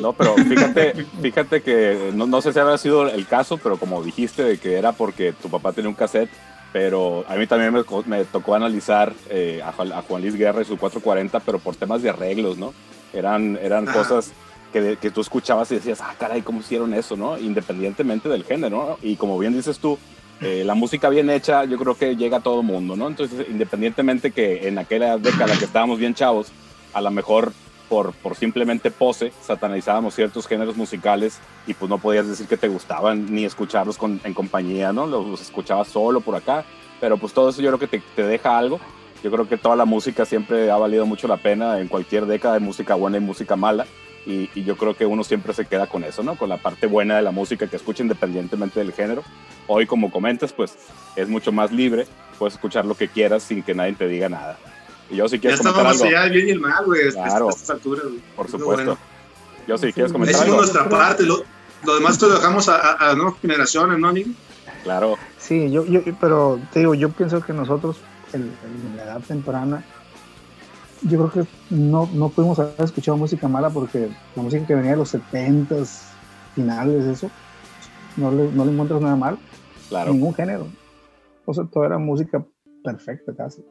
No, pero fíjate, fíjate que no, no sé si habrá sido el caso, pero como dijiste de que era porque tu papá tenía un cassette, pero a mí también me, me tocó analizar eh, a, Juan, a Juan Luis Guerra y su 440, pero por temas de arreglos, ¿no? Eran, eran Ajá. cosas que, que tú escuchabas y decías, ah, caray, ¿cómo hicieron eso, no? Independientemente del género, ¿no? Y como bien dices tú, eh, la música bien hecha, yo creo que llega a todo mundo, ¿no? Entonces, independientemente que en aquella década que estábamos bien chavos, a lo mejor por, simplemente pose, satanizábamos ciertos géneros musicales y pues no podías decir que te gustaban ni escucharlos con- en compañía, ¿no? Los, escuchabas solo por acá, pero pues todo eso yo creo que te, deja algo. Yo creo que toda la música siempre ha valido mucho la pena, en cualquier década hay música buena y música mala, y, y yo creo que uno siempre se queda con eso, ¿no? Con la parte buena de la música que escucha independientemente del género. Hoy, como comentas, pues es mucho más libre, puedes escuchar lo que quieras sin que nadie te diga nada. Y yo si Ya quieres comentar estábamos algo, allá el bien y el mal, güey, a Claro. estas alturas, güey. por supuesto. bueno, Yo si quieres Sí, comentar algo, nuestra parte, lo, lo demás lo dejamos a, a, a nuevas generaciones, ¿no, Nick? claro, Sí, yo, yo, pero te digo, yo pienso que nosotros, en la edad temprana, yo creo que no, no pudimos haber escuchado música mala porque la música que venía de los 70s, finales, eso, no le, no le encuentras nada mal. Claro. ningún género. O sea, todo era música perfecta casi.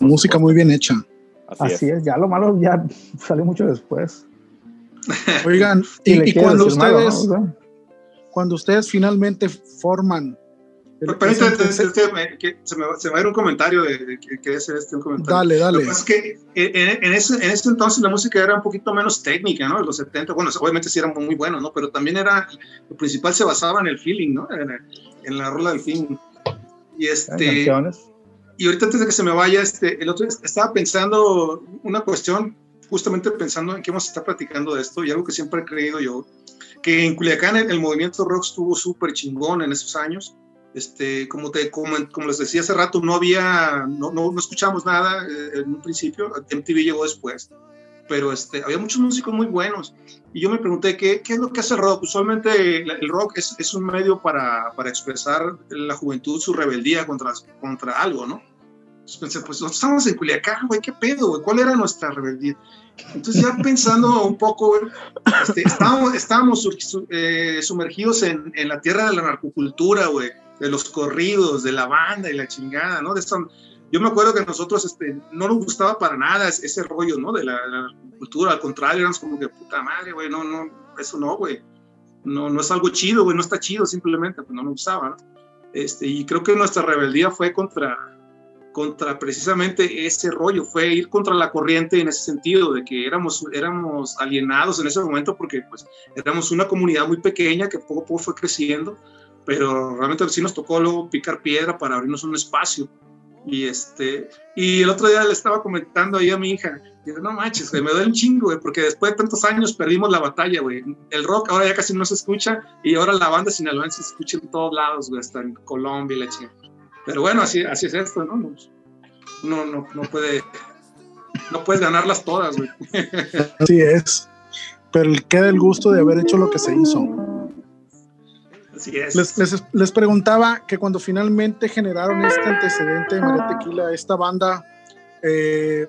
Música muy bien hecha. Así, Así es. es. ya lo malo ya salió mucho después. Oigan, y, y quieres cuando decir malo, ¿no? ustedes, cuando ustedes finalmente forman el- Permítame, ese- este, este, me- que se, me, va- se me va a ir un comentario de, de- que, que es este un comentario. Dale, Lo dale. que pasa es que en, en ese, en ese entonces la música era un poquito menos técnica, ¿no? En los 70, bueno, obviamente sí eran muy buenos, ¿no? Pero también era, lo principal se basaba en el feeling, ¿no? En, en la rola del feeling. Y este, canciones. Y ahorita antes de que se me vaya, este, el otro estaba pensando una cuestión, justamente pensando en qué vamos a estar platicando de esto, y algo que siempre he creído yo, que en Culiacán el, el movimiento rock estuvo súper chingón en esos años. Este, como, te, como, como les decía hace rato, no había, no, no, no escuchamos nada eh, en un principio, MTV llegó después, pero este, había muchos músicos muy buenos. Y yo me pregunté, ¿qué, qué es lo que hace el rock? Usualmente el, el rock es, es un medio para, para expresar la juventud, su rebeldía contra, contra algo, ¿no? Pensé, pues nosotros estamos en Culiacán, güey, ¿qué pedo, güey? ¿Cuál era nuestra rebeldía? Entonces ya pensando un poco, güey, este, estábamos, estábamos eh, sumergidos en, en la tierra de la narcocultura, güey, de los corridos, de la banda y la chingada, ¿no? De eso, yo me acuerdo que nosotros este, no nos gustaba para nada ese, rollo, ¿no? De la, la narcocultura, al contrario, éramos como que puta madre, güey, no, no, eso no, güey. No, no es algo chido, güey, no está chido, simplemente, pues no nos gustaba, ¿no? Este, y creo que nuestra rebeldía fue contra, contra precisamente ese rollo, fue ir contra la corriente en ese sentido, de que éramos, éramos alienados en ese momento porque pues éramos una comunidad muy pequeña que poco a poco fue creciendo, pero realmente sí nos tocó luego picar piedra para abrirnos un espacio. Y, este, y el otro día le estaba comentando ahí a mi hija, y no manches, me duele un chingo, porque después de tantos años perdimos la batalla, güey. El rock ahora ya casi no se escucha y ahora la banda sinaloense se escucha en todos lados, güey, hasta en Colombia y la chingada. Pero bueno, así, así es esto, ¿no? No, no, no, no puede, no puedes ganarlas todas, güey. Así es. Pero queda el gusto de haber hecho lo que se hizo. Así es. Les, les- les preguntaba que cuando finalmente generaron este antecedente de María Tequila, esta banda, eh,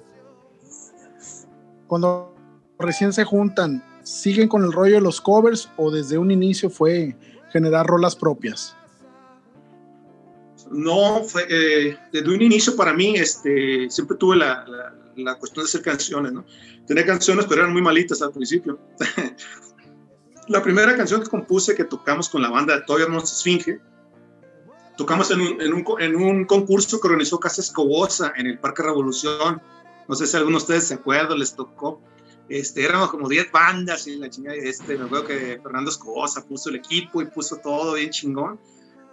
cuando recién se juntan, ¿siguen con el rollo de los covers o desde un inicio fue generar rolas propias? No, fue, eh, desde un inicio para mí, este, siempre tuve la, la, la cuestión de hacer canciones, ¿no? Tenía canciones, pero eran muy malitas al principio. la primera canción que compuse, que tocamos con la banda Todavía No se Esfinge, tocamos en un, en, un, en un concurso que organizó Casa Escobosa en el Parque Revolución. No sé si alguno de ustedes se acuerdan, les tocó. Este, éramos como 10 bandas y la chingada. Este, me acuerdo que Fernando Escobosa puso el equipo y puso todo bien chingón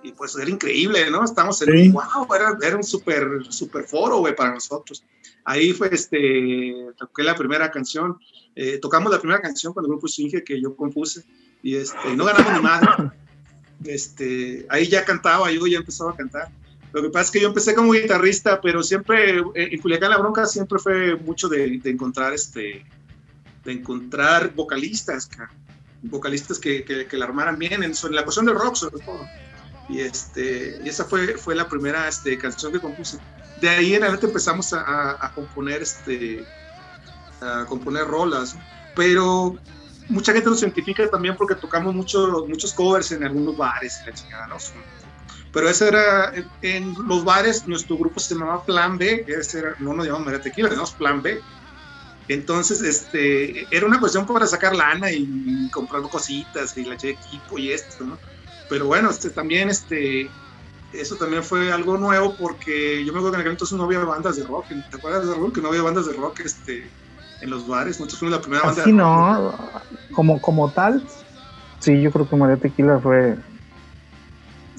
y pues era increíble, ¿no? Estamos en Sí. wow, era, era un super, super foro, güey, para nosotros. Ahí fue, este, toqué la primera canción, eh, tocamos la primera canción con el grupo Swinge que yo compuse, y este, no ganamos ni madre. Este, ahí ya cantaba, yo ya empezaba a cantar. Lo que pasa es que yo empecé como guitarrista, pero siempre, eh, en Culiacán la bronca siempre fue mucho de, de encontrar, este, de encontrar vocalistas, ca- vocalistas que, que, que la armaran bien, en, en la cuestión del rock sobre todo y este y esa fue fue la primera este, canción que compuse. De ahí en adelante empezamos a, a- a componer este a componer rolas pero mucha gente nos identifica también porque tocamos muchos muchos covers en algunos bares y la chingada no pero ese era en, en los bares nuestro grupo se llamaba Plan B ese era, no nos llamamos María Tequila llamamos Plan B. Entonces, este, era una cuestión para sacar lana y comprar cositas y la de equipo y esto, ¿no? Pero bueno, este, también, este, eso también fue algo nuevo porque yo me acuerdo que en aquel entonces no había bandas de rock. ¿Te acuerdas de Raúl? Que no había bandas de rock, este, en los bares. Nosotros fuimos la primera banda Así de rock. no, como, como tal, sí, yo creo que María Tequila fue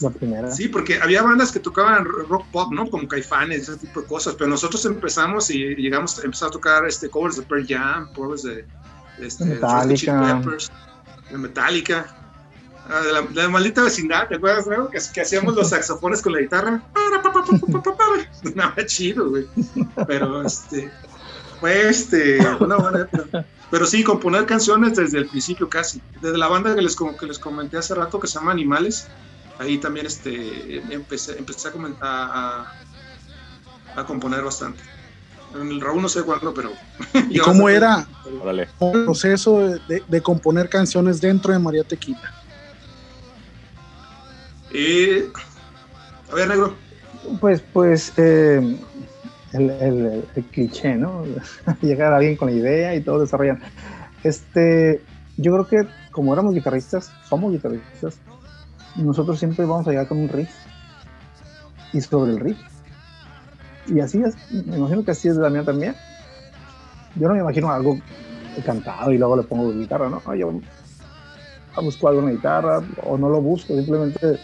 la primera. Sí, porque había bandas que tocaban rock pop, ¿no? Como Caifanes, ese tipo de cosas. Pero nosotros empezamos y llegamos a empezar a tocar este, covers de Pearl Jam, covers de, este, Metallica. De Metallica. Ah, de, la, de la maldita vecindad, ¿te acuerdas, no? Que, que hacíamos los saxofones con la guitarra. Nada chido, güey. Pero este. Fue este. Una buena época. Pero sí, componer canciones desde el principio casi. Desde la banda que les, que les comenté hace rato que se llama Animales. Ahí también este, empecé, empecé a, comentar, a, a componer bastante. En el Raúl no sé cuándo, pero. ¿Y cómo era el proceso de, de- de componer canciones dentro de María Tequila? Eh, A ver, negro. Pues, pues, eh, el, cliché, ¿no? Llegar a alguien con la idea y todos desarrollan. Este, yo creo que como éramos guitarristas, somos guitarristas, nosotros siempre vamos a llegar con un riff y sobre el riff. Y así es, me imagino que así es la mía también. Yo no me imagino algo cantado y luego le pongo guitarra, ¿no? Yo busco algo en la guitarra o no lo busco, simplemente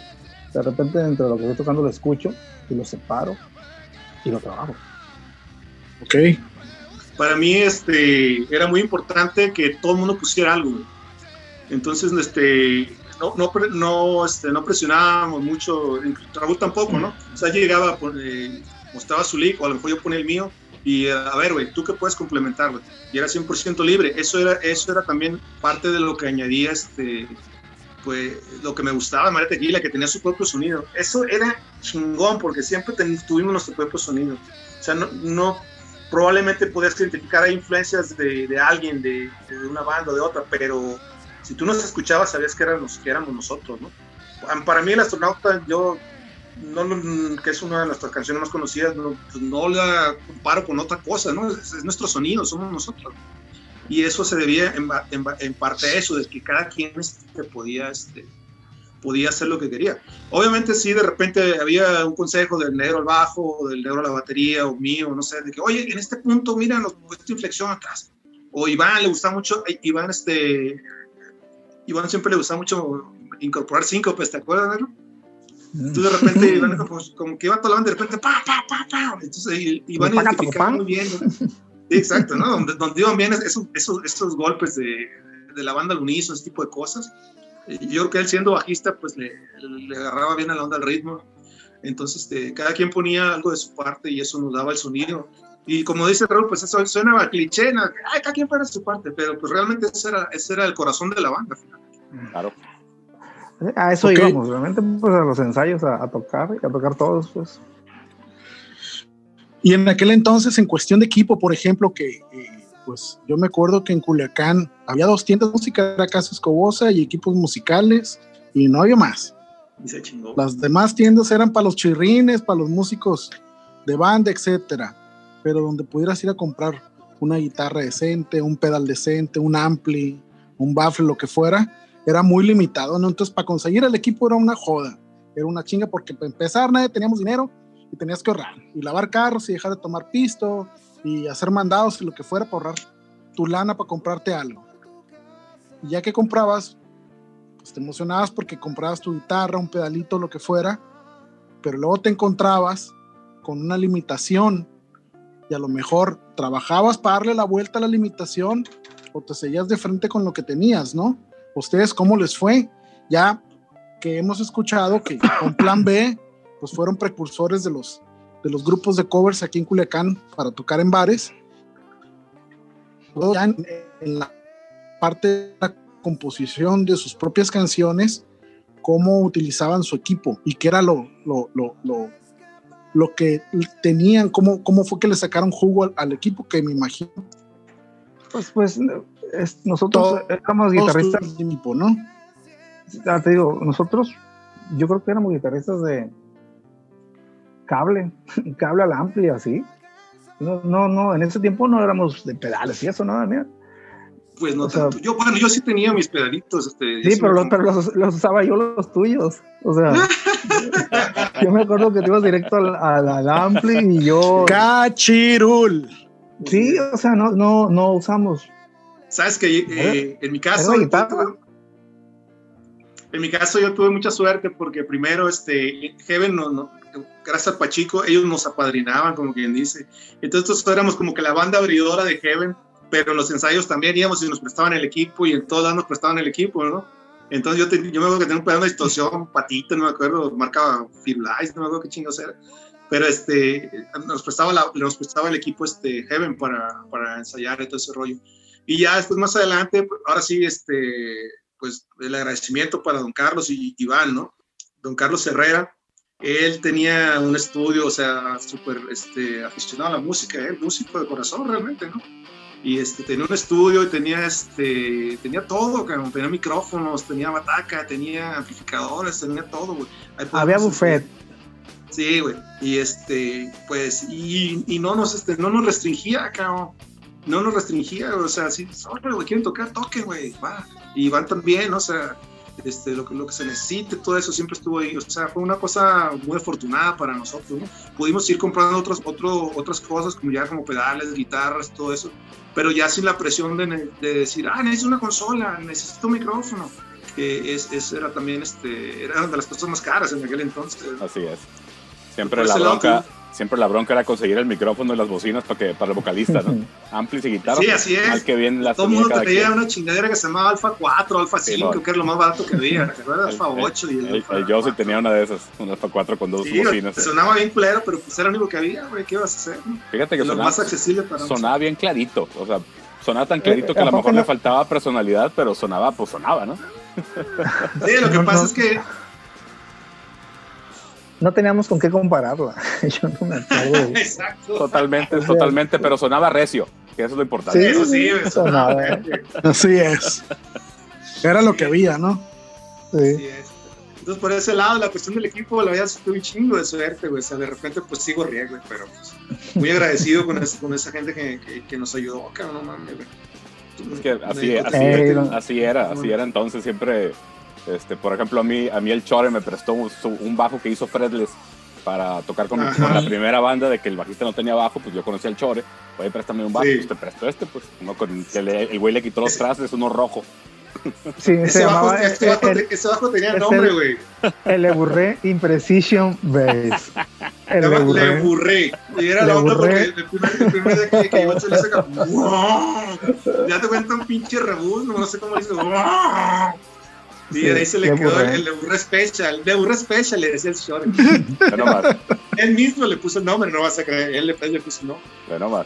de repente entre lo que estoy tocando lo escucho y lo separo y lo trabajo. Ok. Para mí este, era muy importante que todo el mundo pusiera algo. Entonces, este, no, no, no, este, no presionábamos mucho, Raúl tampoco, ¿no? O sea, llegaba, eh, mostraba su lick, o a lo mejor yo ponía el mío, y a ver, güey, ¿tú qué puedes complementar? Y era 100% libre. Eso era, eso era también parte de lo que añadía, este, pues, lo que me gustaba de María Tequila, que tenía su propio sonido. Eso era chingón, porque siempre tuvimos nuestro propio sonido. O sea, no, no probablemente podías identificar influencias de, de alguien, de, de una banda o de otra, pero si tú nos escuchabas sabías que éramos, que éramos nosotros, ¿no? Para mí el astronauta, yo, no, que es una de nuestras canciones más conocidas, no, pues no la comparo con otra cosa, ¿no? Es, es nuestro sonido, somos nosotros. Y eso se debía en, en en parte a eso, de que cada quien este, podía, este, podía hacer lo que quería. Obviamente sí, de repente había un consejo del negro al bajo, o del negro a la batería, o mío, no sé, de que, oye, en este punto, mira, nos- esta inflexión atrás. O Iván le gusta mucho, eh, Iván, este, Iván siempre le gusta mucho incorporar síncopes, ¿te acuerdas, negro? Entonces de repente Iván, pues, como que iba toda la banda, de repente, pa, pa, pa, pa. Entonces Iván identificaba muy bien. ¿no? Sí, exacto, ¿no? Donde, donde iban bien esos, esos, esos golpes de, de la banda al unísono, ese tipo de cosas. Y yo creo que él siendo bajista, pues le, le agarraba bien a la onda al ritmo. Entonces, este, cada quien ponía algo de su parte y eso nos daba el sonido. Y como dice Raúl, pues eso suena a cliché, ¿no? Ay, cada quien pone su parte, pero pues realmente ese era, ese era el corazón de la banda. Claro. A eso Ok. íbamos, realmente pues a los ensayos a, a tocar y a tocar todos, pues. Y en aquel entonces, en cuestión de equipo, por ejemplo, que eh, pues yo me acuerdo que en Culiacán había dos tiendas música, era Casa Escobosa y equipos musicales, y no había más. Y se chingó. Las demás tiendas eran para los chirrines, para los músicos de banda, etcétera. Pero donde pudieras ir a comprar una guitarra decente, un pedal decente, un ampli, un baffle, lo que fuera, era muy limitado, ¿no? Entonces, para conseguir el equipo era una joda, era una chinga, porque para empezar, nadie teníamos dinero y tenías que ahorrar, y lavar carros y dejar de tomar pisto y hacer mandados y lo que fuera para ahorrar tu lana para comprarte algo. Y ya que comprabas, pues te emocionabas porque comprabas tu guitarra, un pedalito, lo que fuera, pero luego te encontrabas con una limitación y a lo mejor trabajabas para darle la vuelta a la limitación o te seguías de frente con lo que tenías, ¿no? ¿Ustedes cómo les fue? Ya que hemos escuchado que con Plan B, pues fueron precursores de los, de los grupos de covers aquí en Culiacán para tocar en bares. Ya en, en la parte de la composición de sus propias canciones, cómo utilizaban su equipo y qué era lo, lo, lo, lo, lo que tenían, cómo, cómo fue que le sacaron jugo al, al equipo, que me imagino Pues, pues es- nosotros Todo- éramos todos guitarristas, equipo, ¿no? ya te digo, nosotros, yo creo que éramos guitarristas de cable, cable al ampli, así. No, no, no, en ese tiempo no éramos de pedales y eso, nada, mira. Pues no O sea- tanto. Yo, bueno, yo sí tenía mis pedalitos. Este, Sí, sí pero, los, pero los, los usaba yo los tuyos. O sea, yo me acuerdo que te ibas directo al, al, al ampli y yo. Cachirul. Sí, o sea, no, no, no usamos. Sabes que eh, en mi caso, en mi caso yo tuve mucha suerte porque primero, este, Heaven, no, no- gracias al Pachico, ellos nos apadrinaban, como quien dice. Entonces nosotros éramos como que la banda abridora de Heaven, pero en los ensayos también íbamos y nos prestaban el equipo y en todos lados nos prestaban el equipo, ¿no? Entonces yo, te- yo me acuerdo que tenía un pedazo de distorsión, patita, no me acuerdo, marca Firulais, no me acuerdo qué chingos era. Pero este, nos prestaba, nos prestaba el equipo este, Heaven para, para ensayar y todo ese rollo. Y ya después más adelante, pues, ahora sí, este, pues el agradecimiento para don Carlos y Iván, ¿no? Don Carlos Herrera, él tenía un estudio, o sea, súper este, aficionado a la música, él músico de corazón realmente, ¿no? Y este, tenía un estudio y tenía, este, tenía todo, cabrón, tenía micrófonos, tenía bataca, tenía amplificadores, tenía todo, güey. Había buffet. Sí, güey. Y este, pues, y, y no nos, este, no nos restringía, cabrón. No nos restringía, o sea, güey, quieren tocar, toquen, güey, va. Y van también, o sea, este, lo, que- lo que se necesite, todo eso siempre estuvo ahí. O sea, fue una cosa muy afortunada para nosotros, ¿no? Pudimos ir comprando otros, otro, otras cosas, como ya como pedales, guitarras, todo eso, pero ya sin la presión de, de decir, ah, necesito una consola, necesito un micrófono. Que es, es- era también, este, era una de las cosas más caras en aquel entonces. Así es. Siempre la ese lado, bronca, siempre la bronca era conseguir el micrófono y las bocinas para que para el vocalista, ¿no? Amplis y guitarras. Sí, así es. Al que bien las Todo el mundo traía quien. una chingadera que se llamaba Alfa 4, Alfa 5, no. que era lo más barato que había. ¿Te? El- Alfa 8 y el, El, Alfa el Josie 4. tenía una de esas, una Alfa 4 con dos Sí, bocinas. sonaba bien culero, pero pues era lo único que había, güey. ¿Qué ibas a hacer? Fíjate que Lo sonaba, más accesible para sonaba bien clarito, o sea, sonaba tan clarito que a lo ¿a poco mejor le faltaba personalidad, pero sonaba, pues sonaba, ¿no? Sí, lo que pasa es que No teníamos con qué compararla. Yo no me acuerdo. Exacto. Totalmente, totalmente, pero sonaba recio, que eso es lo importante. Sí, Eso sí, güey, sonaba. güey. Así es. Era lo que había, ¿no? Sí. Así es. Entonces, por ese lado, la cuestión del equipo, la verdad, tuve un chingo de suerte, güey. O sea, de repente, pues sigo riego, güey, pero pues, muy agradecido con, ese- con esa gente que, que, que nos ayudó, cabrón, no mames, güey. Es que así era, así era entonces siempre, este, por ejemplo, a mí, a mí el Chore me prestó un, su- un bajo que hizo Fredless para tocar con, la primera banda de que el bajista no tenía bajo, pues yo conocí al Chore, oye, préstame un bajo, Sí. pues te presto este, pues, uno con que le- el güey le quitó los trastes, uno rojo. Sí, se Ese bajo, llamaba ese, bajo, el, ese bajo tenía nombre, güey. el Le Bourré Imprecision Bass. El Le llama Le Bourré. Burré. Y era Le la onda porque el primer, el primer día que, que iba a hacer ¡Wow! Ya te cuenta un pinche rebus, no, no sé cómo dice. ¡Wow! Y Sí, de ahí se le quedó el, Burré. el Le Burré Special. Le Burré Special le decía el Shore. Ve nomás, Él mismo le puso el nombre, no vas a creer. Él le, él le puso el nombre. ve nomás.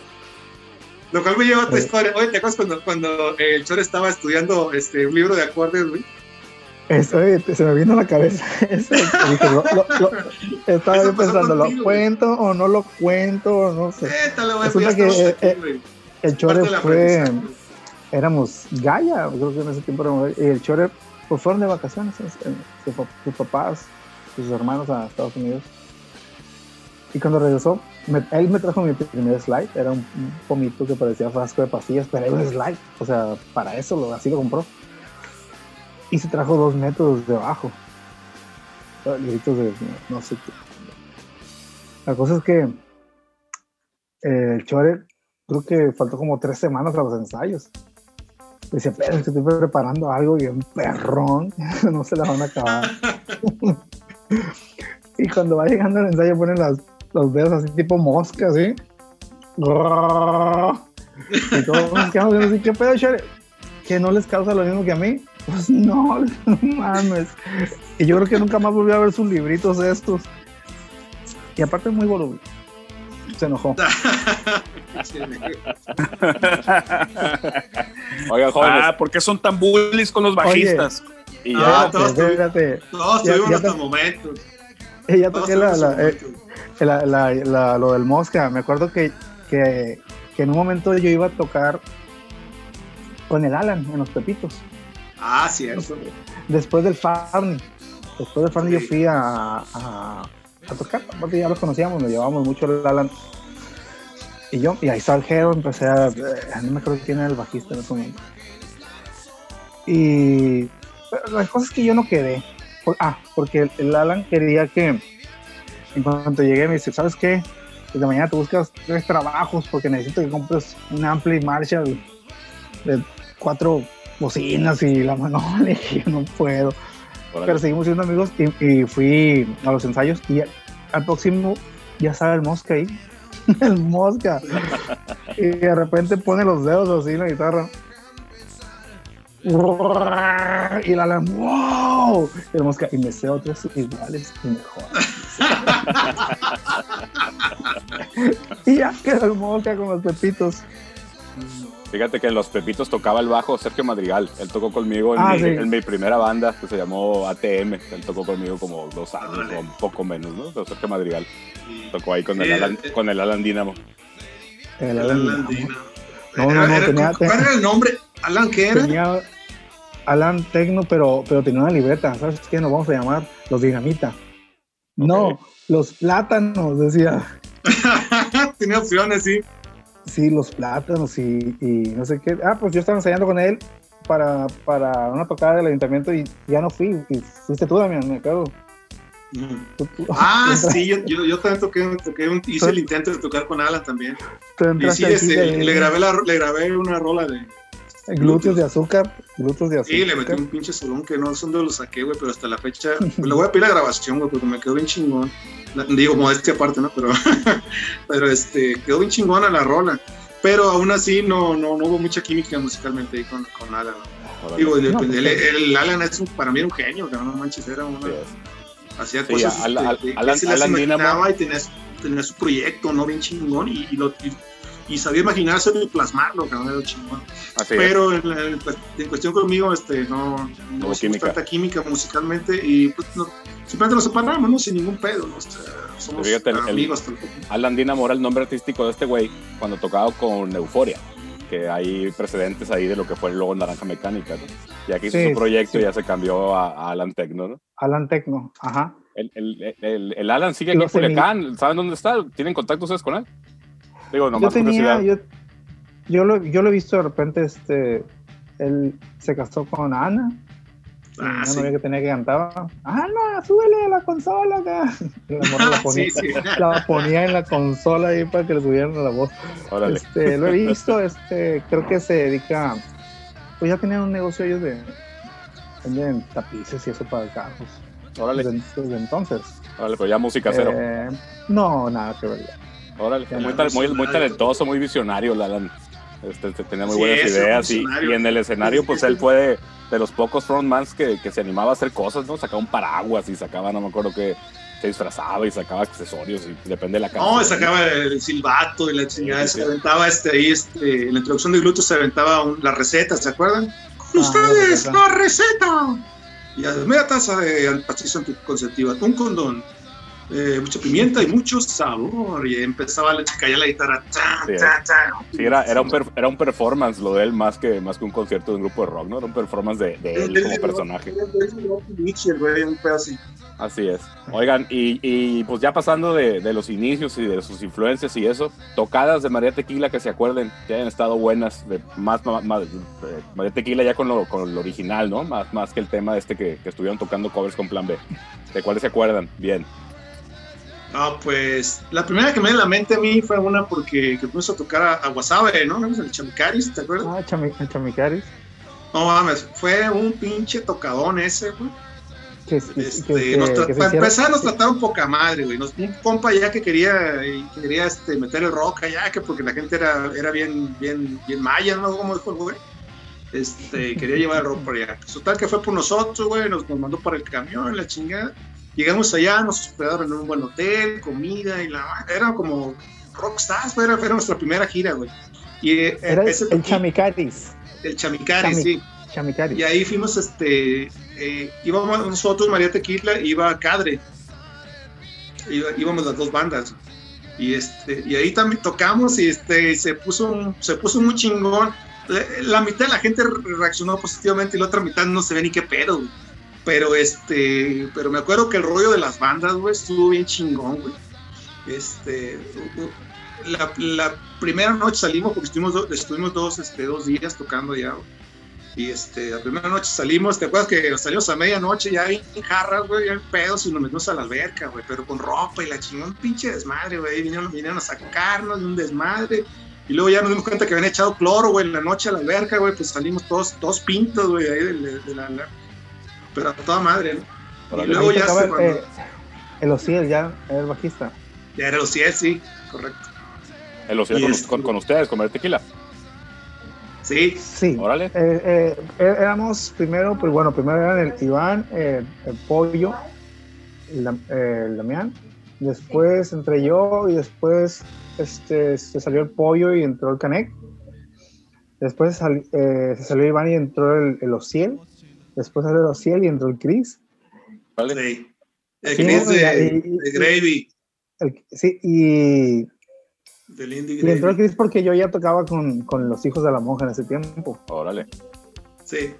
Lo cual me lleva a otra Sí. historia. Oye, ¿te acuerdas cuando, cuando el Chore estaba estudiando este, un libro de acordes, güey? Eso, oye, se me vino a la cabeza. Eso, dije, lo- lo- lo- estaba Eso yo pensando, ¿lo güey. cuento o no lo cuento? No sé. Eh, tal, güey, Resulta ya que, eh, aquí, güey. El Chore fue, éramos Gaia, creo que en ese tiempo éramos y el Chore pues fueron de vacaciones, eh, sus, sus papás, sus hermanos a Estados Unidos. Y cuando regresó, él me trajo mi primer slide, era un, pomito que parecía frasco de pastillas, pero era un slide, o sea, para eso lo, así lo compró. Y se trajo dos métodos de bajo, gritos de no, no sé qué. La cosa es que eh, el Chore creo que faltó como tres semanas a los ensayos. Dice, pero es que estoy preparando algo y un perrón, no se la van a acabar. y cuando va llegando el ensayo ponen las, los dedos así tipo mosca, así. Y todos nos quedamos viendo así, ¿qué pedo, Chore? ¿Que no les causa lo mismo que a mí? Pues no, no mames. Y yo creo que nunca más volví a ver sus libritos estos. Y aparte es muy voluble. Se enojó. Jóvenes, Ah, ¿por qué son tan bullies con los bajistas? y Ah, ya, todos Espérate. Todos Ya- tuvimos ya nuestros te- momentos. Ya Todos toqué la, la, eh, momentos. la- la- la- lo del mosca. Me acuerdo que, que, que en un momento yo iba a tocar con el Alan en los Pepitos. Ah, cierto. Después del Farney. Después del Farney Sí. yo fui a, a, a tocar. Aparte ya los conocíamos, nos llevábamos mucho el Alan. Y yo, y ahí Jero, empecé a. eh, no me acuerdo quién era el bajista en ese momento. Y. La cosa es que yo no quedé. Por- ah, porque el, el Alan quería que. En cuanto llegué, me dice: ¿Sabes qué? Desde mañana te buscas tres trabajos porque necesito que compres un Ampli Marshall de cuatro bocinas y la mano. Le dije: no puedo órale. pero seguimos siendo amigos y, y fui a los ensayos y al próximo ya estaba el mosca ahí, el mosca. y de repente pone los dedos así en la guitarra. Y la Alan, wow, el mosca, y me sé otros iguales y mejor. y ya quedó el mosca con los pepitos. Fíjate que en los Pepitos tocaba el bajo Sergio Madrigal. Él tocó conmigo en, Ah, mi, sí. en mi primera banda, que se llamó ATM. Él tocó conmigo como dos años o un poco menos, ¿no? Pero Sergio Madrigal tocó ahí con, Sí, el, Alan, eh, con el Alan Dínamo. El Alan Alan Dina. No, no, no, tenía- ¿Cuál era el nombre? ¿Alan qué era? tenía Alan Tecno, pero, pero tenía una libreta. ¿Sabes qué? Nos vamos a llamar los Dinamita. No, los plátanos, decía. Tenía opciones, sí. Sí, los plátanos y, y no sé qué. Ah, pues yo estaba ensayando con él para, para una tocada del ayuntamiento y ya no fui. Y fuiste tú, Damián, me acuerdo. Mm. Ah, sí, yo, yo, yo también toqué, toqué un- hice el intento de tocar con Alan también. Y sí, este, le, grabé la, le grabé una rola de. Glúteos de azúcar. Glúteos de azúcar. Sí, le metí un pinche solón que no sé dónde lo saqué, güey, pero hasta la fecha. Le voy a pedir la grabación, güey, porque me quedó bien chingón. La- digo, modestia aparte, ¿no? Pero, pero este, quedó bien chingona la rola. Pero aún así no, no, no hubo mucha química musicalmente ahí con, con Alan. Digo, el, No, el- pues, el Alan es un- para mí era un genio, cabrón, no manches, era una. Sí, hacía Sí, cosas Al- este, Al- que- que Alan- se las Alan imaginaba y tenía, su- tenía su proyecto, ¿no? Bien chingón y, y lo, y, y sabía imaginarse y plasmarlo, cabrón, era chingón. Así. Pero en, la- en cuest- en cuestión conmigo, este, no, no hicimos química. tanta química musicalmente y pues no, simplemente nos separamos, ¿no? Sin ningún pedo, ¿no? O sea, somos Fíjate, el- el- amigos. tampoco. Alan Dynamo era el nombre artístico de este güey cuando tocaba con Euforia, que hay precedentes ahí de lo que fue luego Naranja Mecánica, ¿no? Y aquí hizo Sí, su proyecto sí. y ya se cambió a, a Alan Tecno, ¿no? Alan Tecno, ajá. El, el, el, el Alan sigue aquí en Culiacán, ¿saben dónde está? ¿Tienen contacto ustedes con él? Digo, Yo tenía, yo, yo, lo, yo lo he visto de repente, este, él se casó con Ana, Ah, sí. que tenía que cantaba, Ana, súbele a la consola acá. La ponía, Sí, sí. la ponía en la consola ahí para que le subieran la voz. Órale. Este, lo he visto, este, creo que se dedica, pues ya tenían un negocio ellos de, venden tapices y eso para carros. Órale, Desde, desde entonces. órale, pero ya música cero. Eh, no, nada que ver. Órale, muy, muy, muy talentoso, muy visionario el Alan. Este, este, tenía muy Sí, buenas ideas y, en el escenario, pues él fue de, de los pocos frontmans que, que se animaba a hacer cosas, ¿no? Sacaba un paraguas y sacaba, no me acuerdo qué, se disfrazaba y sacaba accesorios y depende de la canción. No, sacaba el silbato y la chingada, Sí, sí. se aventaba este ahí, este, en la introducción de Gluten se aventaba un- la receta, ¿se acuerdan? Con Ah, ustedes, la receta. Y a media taza de pastillas anticonceptivas, un condón, eh, mucha pimienta y mucho sabor. Y empezaba a caer la guitarra. Sí. Sí, era, era, un per- era un performance lo de él más que, más que un concierto de un grupo de rock, ¿no? Era un performance de, de él como personaje. Así. Es. Oigan, y, y pues ya pasando de, de los inicios y de sus influencias y eso, tocadas de María Tequila que se acuerden, que hayan estado buenas, de más, más, más- María Tequila ya con lo, con lo original, ¿no? Más, más que el tema este que, que estuvieron tocando covers con Plan B. ¿De cuáles se acuerdan? Bien. No, pues la primera que me viene a la mente a mí fue una porque que fuimos a tocar a, a Guasave, ¿no? El Chamicaris, ¿te acuerdas? Ah, Chami- Chamicaris. No mames, fue un pinche tocadón ese, güey. Que, que- Este, que- nos que para empezar nos trataron poca madre, güey. Nos, un compa ya que quería, quería este, meter el rock allá, que porque la gente era, era bien, bien, bien maya, ¿no? Como dijo el güey. Este, quería llevar el rock para allá. Total que fue por nosotros, güey, nos, nos mandó para el camión, la chingada. Llegamos allá, nos hospedaron en un buen hotel, comida y la... Era como rockstars, era, era nuestra primera gira, güey. Y eh, Era el, ese el Chamicaris. el Chamicari, Chami- sí. Chamicaris. Y ahí fuimos, este, eh, íbamos nosotros, María Tequila, iba Cadre. Iba- íbamos las dos bandas. Y, este, y ahí también tocamos y este, se, puso, un- se puso muy chingón. La, la mitad de la gente re- reaccionó positivamente y la otra mitad no se ve ni qué pedo. güey. Pero, este, pero me acuerdo que el rollo de las bandas, güey, estuvo bien chingón, güey. Este, la, primera noche salimos porque estuvimos, do- estuvimos dos, este, dos días tocando ya. Y este, la primera noche salimos, ¿te acuerdas que salimos a medianoche ya en jarras, güey, ya en pedos y nos metimos a la alberca, güey, pero con ropa y la chingón, pinche desmadre, güey, vinieron, vinieron a sacarnos de un desmadre. Y luego ya nos dimos cuenta que habían echado cloro, güey, en la noche a la alberca, güey, pues salimos todos, todos pintos, güey, ahí de, la- Pero a toda madre, ¿no? Y Órale. luego ya se el, cuando- eh, el Ociel, ya, era el bajista. ya era los 10, sí, correcto. El Y con, con, con ustedes, con María Tequila. Sí, Sí. Órale. Eh, eh, eh, éramos primero, pues bueno, primero eran el Iván, el Pollo, el, el Damián, después entré yo y después este, se salió el Pollo y entró el Canec. Después sal- eh, se salió Iván y entró el, el Ociel. Después salió el Ociel y entró el Chris. Órale. sí. El Sí, Chris de, y- y- de Gravy, El- sí, y, del Indie y entró el. Chris porque yo ya tocaba con, con los hijos de la monja en ese tiempo. Órale. Sí.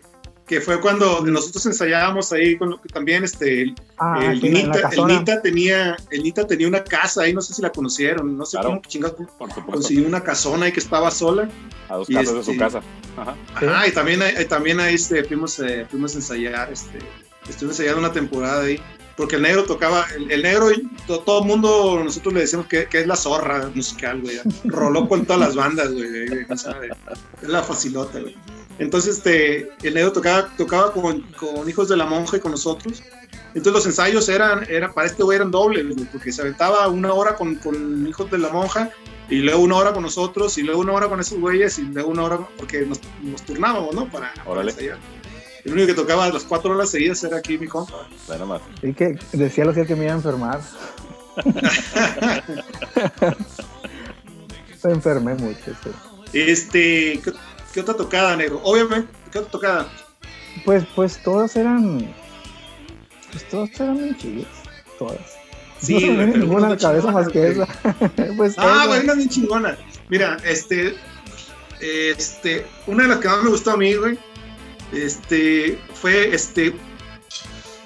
Que fue cuando nosotros ensayábamos ahí con, también este Ah, el, la Nita, el. Nita tenía el Nita tenía una casa ahí no sé si la conocieron no sé Claro. cómo chingados consiguió una casona ahí que estaba sola A dos y casas de este- su casa. Ajá. Ajá, y también ahí- también ahí este, fuimos eh, fuimos a ensayar este estuve ensayando una temporada ahí porque el negro tocaba el, el negro to- todo el mundo nosotros le decimos que, que es la zorra musical güey roló con todas las bandas güey de- de- de- es la facilota güey entonces este el negro tocaba tocaba con, con hijos de la monja y con nosotros entonces los ensayos eran, era, para este güey eran dobles, porque se aventaba una hora con, con hijos de la monja y luego una hora con nosotros y luego una hora con esos güeyes y luego una hora porque nos, nos turnábamos, ¿no? Para, para ensayar. El único que tocaba las cuatro horas seguidas era aquí mi compa. Ve nomás. Y que decía lo que me iba a enfermar. Me enfermé mucho. sí. Este, ¿qué, otra tocada, negro? Obviamente, ¿qué otra tocada? Pues, pues todas eran. Pues todas eran bien chidas. Todas. Sí, no se me viene ninguna a una la cabeza más que esa. pues Ah, güey, una bien chingona. Mira, este, este, una de las que más me gustó a mí, güey, este, fue, este,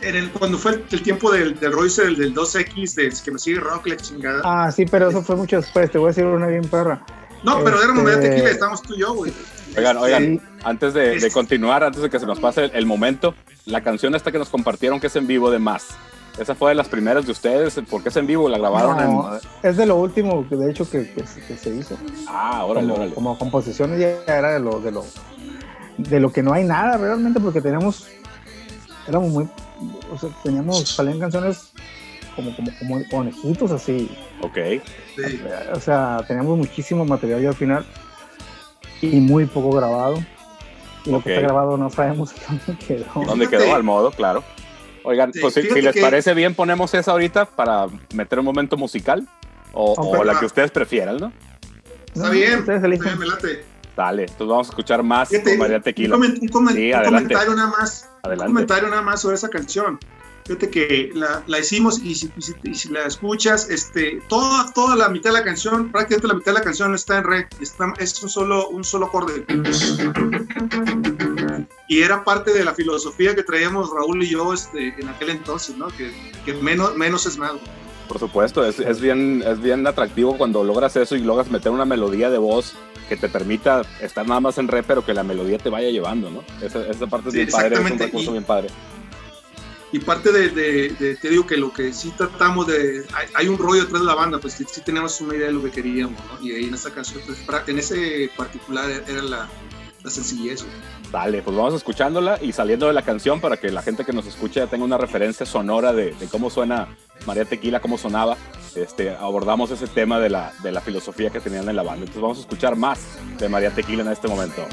en el, cuando fue el, el tiempo del, del Royce, del, del 2X, del que me sigue rock, la chingada. Ah, sí, pero eso fue mucho después. Te voy a decir una bien perra. no, pero este- media tequila, estábamos tú y yo, güey. Oigan, oigan, antes de, de continuar, antes de que se nos pase el, el momento, la canción esta que nos compartieron que es en vivo de Más. Esa fue de las primeras de ustedes, porque es en vivo, la grabaron No, en... es de lo último, de hecho, que, que, se- que se hizo. Ah, órale, como, órale. como composiciones ya era de lo, de lo de lo que no hay nada realmente porque teníamos éramos muy o sea, teníamos salían canciones como como como conejitos así Ok, sí. o sea teníamos muchísimo material ya al final y muy poco grabado y lo que está grabado no sabemos dónde quedó ¿dónde quedó al modo? Claro. Oigan, Sí, pues si, les que- parece bien, ponemos esa ahorita para meter un momento musical. O, la que ustedes prefieran, ¿no? Está bien, ustedes eligen. bien, me late. Dale, entonces vamos a escuchar más Fíjate, con María un, Tequila. comen- un comen- Sí, un adelante. comentario nada más. Un comentario nada más sobre esa canción. Fíjate que la, la hicimos y si, y si- la escuchas, este, toda, toda la mitad de la canción, prácticamente la mitad de la canción está en re, está, es un solo, un solo acorde. Y era parte de la filosofía que traíamos Raúl y yo este, en aquel entonces, ¿no? Que, que menos, menos es más. Por supuesto, es, es bien, es bien atractivo cuando logras eso y logras meter una melodía de voz que te permita estar nada más en re, pero que la melodía te vaya llevando, ¿no? Esa, esa parte es Sí, bien padre, es un recurso y- bien padre. Y parte de, de- de- te digo que lo que sí tratamos de, hay, hay un rollo detrás de la banda, pues sí tenemos una idea de lo que queríamos, ¿no? Y ahí en esa canción, pues, en ese particular era la, la sencillez, güey. Dale, pues vamos escuchándola y saliendo de la canción para que la gente que nos escuche ya tenga una referencia sonora de, de cómo suena María Tequila, cómo sonaba. Este, abordamos ese tema de la, de la filosofía que tenían en la banda. Entonces vamos a escuchar más de María Tequila en este momento.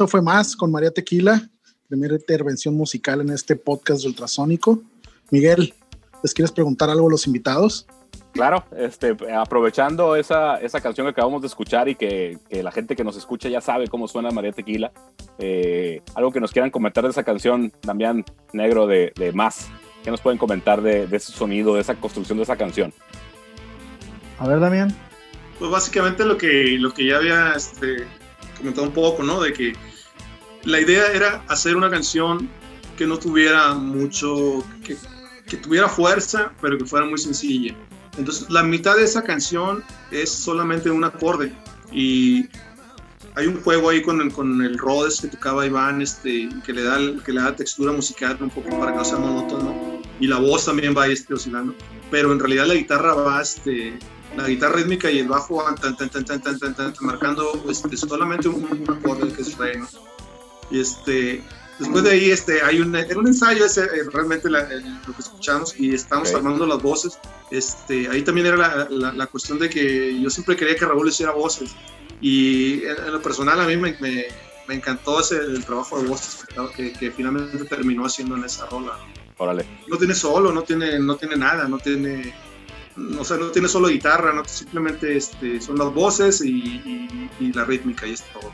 Eso fue más con María Tequila, primera intervención musical en este podcast de Ultrasónico. Miguel, ¿les quieres preguntar algo a los invitados? Claro, este, aprovechando esa, esa canción que acabamos de escuchar y que, que la gente que nos escucha ya sabe cómo suena María Tequila, eh, algo que nos quieran comentar de esa canción, Damián Negro de, de Más, ¿qué nos pueden comentar de, de ese sonido, de esa construcción de esa canción? A ver, Damián. Pues básicamente lo que, lo que ya había este, comentado un poco, ¿no? De que la idea era hacer una canción que no tuviera mucho, que, que tuviera fuerza, pero que fuera muy sencilla. Entonces, la mitad de esa canción es solamente un acorde y hay un juego ahí con el, con el Rhodes que tocaba Iván, este, que le da que le da textura musical un poco para que no sea monótono y la voz también va este, oscilando, pero en realidad la guitarra va este, la guitarra rítmica y el bajo van tan, tan, tan, tan, tan, tan, tan, marcando este, solamente un, un acorde que es re, ¿no? Y este, después de ahí este, hay un, era un ensayo ese, eh, realmente la- lo que escuchamos y estábamos Ok. armando las voces. Este, ahí también era la, la, la cuestión de que yo siempre quería que Raúl hiciera voces y en, en lo personal a mí me, me, me encantó ese, el trabajo de voces que, que finalmente terminó haciendo en esa rola. Órale. No tiene solo, no tiene, no tiene nada, no tiene, o sea, no tiene solo guitarra, no, simplemente este, son las voces y, y- y la rítmica y es todo.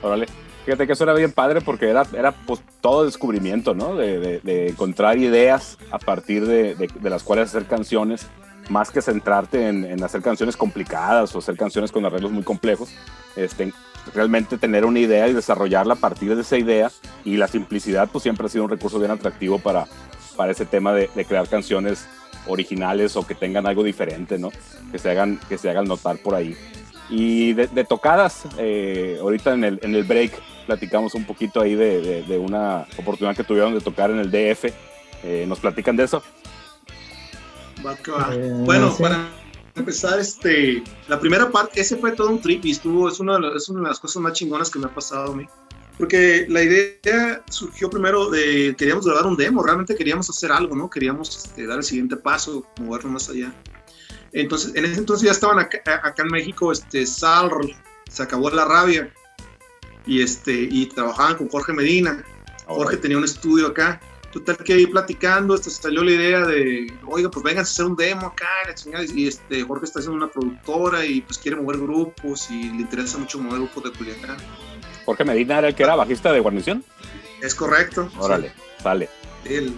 Órale. Fíjate que eso era bien padre porque era, era pues, todo descubrimiento, ¿no? De, de- de encontrar ideas a partir de, de- las cuales hacer canciones, más que centrarte en, en hacer canciones complicadas o hacer canciones con arreglos muy complejos. Este, realmente tener una idea y desarrollarla a partir de esa idea y la simplicidad pues siempre ha sido un recurso bien atractivo para, para ese tema de, de crear canciones originales o que tengan algo diferente, ¿no? Que se hagan, que se hagan notar por ahí. Y de, de tocadas, eh, ahorita en el, en el break platicamos un poquito ahí de, de- de una oportunidad que tuvieron de tocar en el DF. Eh, ¿Nos platican de eso? Va que va. Eh, bueno, sí. para empezar, este, la primera parte, ese fue todo un trip y estuvo, es una, de las, es una de las cosas más chingonas que me ha pasado a mí. Porque la idea surgió primero de, queríamos grabar un demo, realmente queríamos hacer algo, ¿no? Queríamos este, dar el siguiente paso, movernos más allá. Entonces, en ese entonces ya estaban acá, acá en México, este, Sal, se acabó la rabia, y, este, y trabajaban con Jorge Medina. Jorge tenía un estudio acá. Total que ahí platicando, este, salió la idea de, oiga, pues vengan a hacer un demo acá. Y este, Jorge está haciendo una productora y pues quiere mover grupos y le interesa mucho mover grupos de Culiacán. Jorge Medina era el que era bajista de guarnición. Es correcto. Órale, sale. Sí, el, el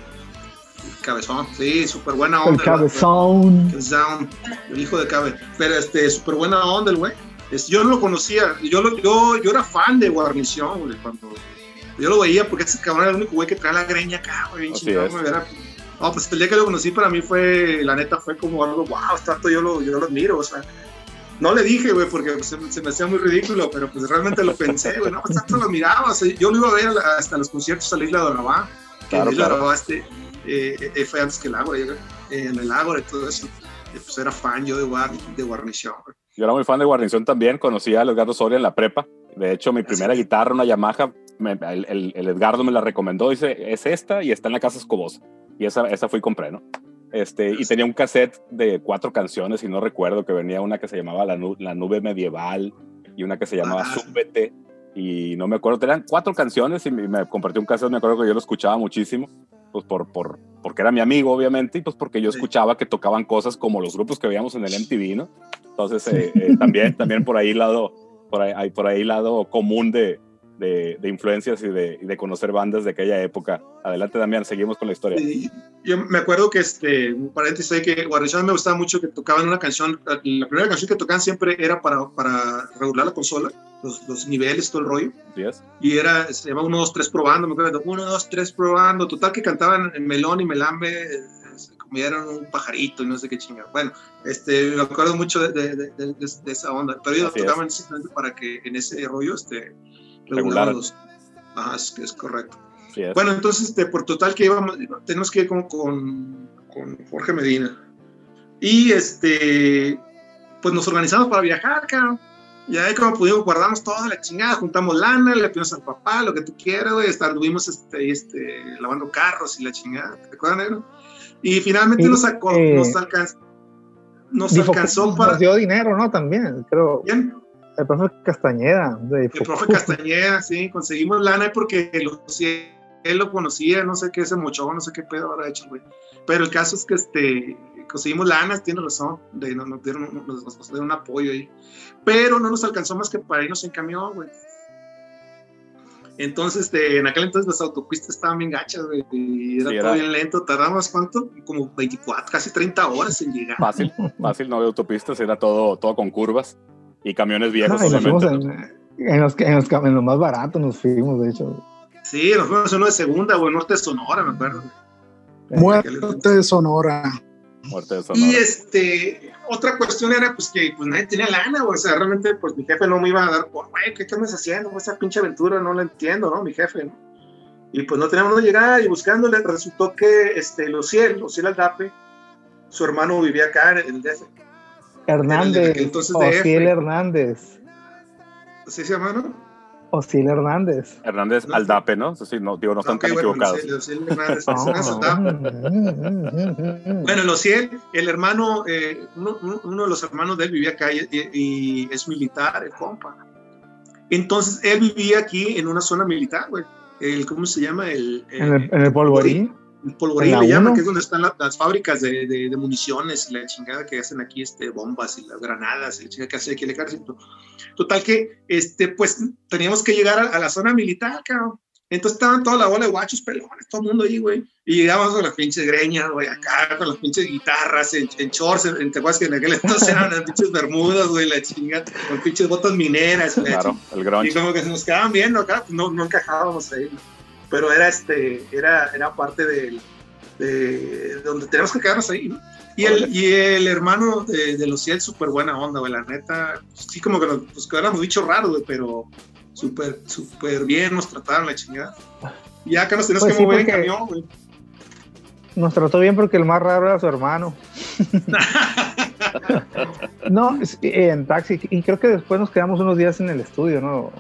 cabezón, sí, súper buena El onda. cabezón. El Sound, el hijo de Cabe. Pero este, súper buena onda el güey. Es- yo no lo conocía, yo, lo- yo, yo era fan de Guarnición, güey, cuando yo lo veía porque ese cabrón era el único güey que traía la greña acá, güey, bien Así chingón, es. güey, era- No, pues el día que lo conocí para mí fue, la neta, fue como algo, wow, tanto yo lo, yo lo admiro, o sea, no le dije, güey, porque se, me- se me hacía muy ridículo, pero pues realmente lo pensé, güey, no, pues tanto lo miraba, o sea, yo lo iba a ver hasta los conciertos a la Isla de Orabá, que Claro, en la Isla de claro. Orabá este, eh, eh, fue antes que el Ágora, yo eh, en el Ágora y todo eso, pues era fan yo de, guar, de Guarnición. Yo era muy fan de guarnición también. Conocí a Edgardo Soria en la prepa. De hecho, mi primera guitarra, una Yamaha, me- el, el- el Edgardo me la recomendó. Dice, es esta y está en la casa Escobosa. Y esa, esa fui y compré, ¿no? Este, y tenía un cassette de cuatro canciones, y no recuerdo, que venía una que se llamaba La, Nu- La Nube Medieval y una que se llamaba Ah. Súbete. Y no me acuerdo, tenían cuatro canciones y me, me compartió un cassette. Me acuerdo que yo lo escuchaba muchísimo, pues por, por, porque era mi amigo, obviamente, y pues porque yo escuchaba que tocaban cosas como los grupos que veíamos en el MTV, ¿no? Entonces, eh, eh, también, también por ahí lado, por ahí, por ahí lado común de, de, de influencias y de, y de conocer bandas de aquella época. Adelante, Damián, seguimos con la historia. Y yo me acuerdo que, este, un paréntesis ahí, que Guarnición me gustaba mucho que tocaban una canción, la primera canción que tocaban siempre era para, para regular la consola, los, los niveles, todo el rollo, ¿Sí es? y era, se llama 1, 2, 3 probando, me acuerdo, 1, 2, 3 probando, total que cantaban en Melón y Melambe, comieron un pajarito y no sé qué chingada. Bueno, este, me acuerdo mucho de, de, de, de- esa onda, pero ellos es. tocaban simplemente para que en ese rollo, este, Regularan los... Ajá, es, es correcto. Sí es. Bueno, entonces, este, por total que íbamos, tenemos que ir como con, con Jorge Medina. Y este, pues nos organizamos para viajar, cabrón. Y ahí como pudimos, guardamos toda la chingada, juntamos lana, le pedimos al papá, lo que tú quieras, güey. hasta Anduvimos este, este, lavando carros y la chingada, ¿te acuerdas, negro? Y finalmente Sí, nos, eh, nos, alcanzó, nos alcanzó nos para... dio dinero, ¿no? También, creo. ¿Quién? El profe Castañeda. De El profe Castañeda, sí, conseguimos lana porque lo, él lo conocía, no sé qué se mochó, no sé qué pedo habrá hecho, güey. Pero el caso es que este, conseguimos lanas, tiene razón, de, nos, nos dieron, nos, nos dieron un apoyo ahí. Pero no nos alcanzó más que para irnos en camión, güey. Entonces, este, en aquel entonces las autopistas estaban bien gachas, güey, y era Sí, todo era- bien lento. Tardamos, ¿cuánto? Como 24, casi 30 horas en llegar. Fácil, fácil, no había autopistas, era todo, todo con curvas y camiones viejos, No, y en, en los, en, los, cam- en los más baratos, nos fuimos, de hecho. Sí, nos fuimos uno de segunda, güey, norte de Sonora, me acuerdo. Muerte de Sonora. Muerte de Y Sonora. este, otra cuestión era pues que pues nadie tenía lana, güey. O sea, realmente pues mi jefe no me iba a dar por, güey, ¿qué, andas haciendo? Esa pinche aventura no la entiendo, ¿no? Mi jefe, ¿no? Y pues no teníamos dónde llegar y buscándole, resultó que este, Luciel, Luciel Aldape, su hermano vivía acá en el DF. Hernández, entonces DF. Hernández. ¿Sí se llama, no? Osiel Hernández. Hernández no, Aldape, ¿no? Sí, no, digo, no están Ok, tan bueno, equivocados. Hernández. Hernández. Bueno, Luciel, el hermano, eh, uno, de los hermanos de él vivía acá y, es militar, el compa. Entonces, él vivía aquí en una zona militar, güey. El, ¿Cómo se llama? El, En el, en el polvorín. Polvorín le llaman, que es donde están la- las fábricas de, de- de municiones y la chingada que hacen aquí, este, bombas y las granadas y la chingada que hace aquí el ejército. Total que, este, pues, teníamos que llegar a, a la zona militar, cabrón. Entonces estaban toda la bola de guachos pelones, todo el mundo ahí, güey. Y llegábamos con las pinches greñas, güey, acá, con las pinches guitarras, en, en shorts, en, en, ¿te acuerdas que en aquel entonces eran las pinches bermudas, güey, la chingada, con pinches botas mineras, güey, Claro, el y grunge. como que se nos quedaban viendo acá, pues, no, no encajábamos ahí. ¿no? Pero era este, era, era parte del- de, donde teníamos que quedarnos ahí, ¿no? Y el, y el hermano de, de Luciel, súper buena onda, güey, la neta, sí como que nos, pues que éramos bichos raros, güey, pero súper, súper bien nos trataron la chingada. Y acá nos teníamos Pues que sí, mover en camión, güey. Nos trató bien porque el más raro era su hermano. no, en taxi. Y creo que después nos quedamos unos días en el estudio, ¿no?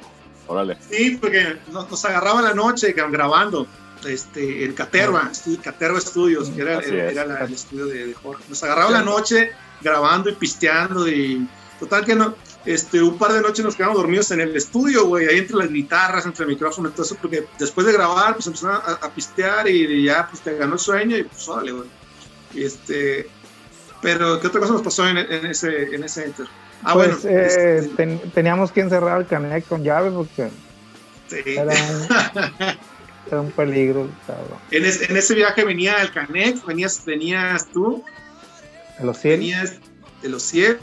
Órale. Sí, porque nos, nos agarraba la noche grabando este, en Caterva, estu- Caterva Studios, que era, era, era la- el estudio de, de Jorge. Nos agarraba la noche grabando y pisteando y total que no, este, un par de noches nos quedamos dormidos en el estudio, güey, ahí entre las guitarras, entre el micrófono, entonces porque después de grabar, pues empezaron a, a pistear y, ya pues te ganó el sueño y pues órale, güey. Y este, pero ¿qué otra cosa nos pasó en, en ese, en ese enter? Ah, pues bueno, eh, ten- teníamos que encerrar el Canek con llave porque sí. era un, era un peligro, cabrón. En, es- en ese viaje venía el Canek, venías, venías tú, El Osiel. venías de los 100,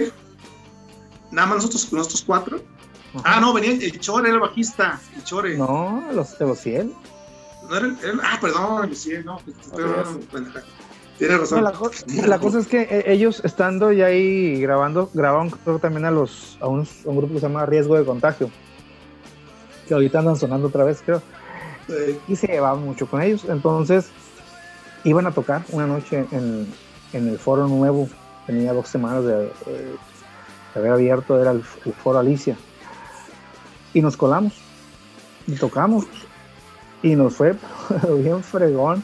nada más nosotros, nosotros cuatro. Ajá. Ah, no, venía el Chore, era el bajista, el Chore. No, el, Os- el Osiel. No era el- era- ah, perdón, el 100, no, pues, estoy Tienes No, razón. la, co- la cosa es que eh, ellos estando ya ahí grabando, grabaron creo también a los a, unos- a un grupo que se llama Riesgo de Contagio, que ahorita andan sonando otra vez, creo, y se llevaban mucho con ellos. Entonces iban a tocar una noche en, en el Foro Nuevo, tenía dos semanas de, eh, de haber abierto, era el, el Foro Alicia, y nos colamos, y tocamos, y nos fue bien fregón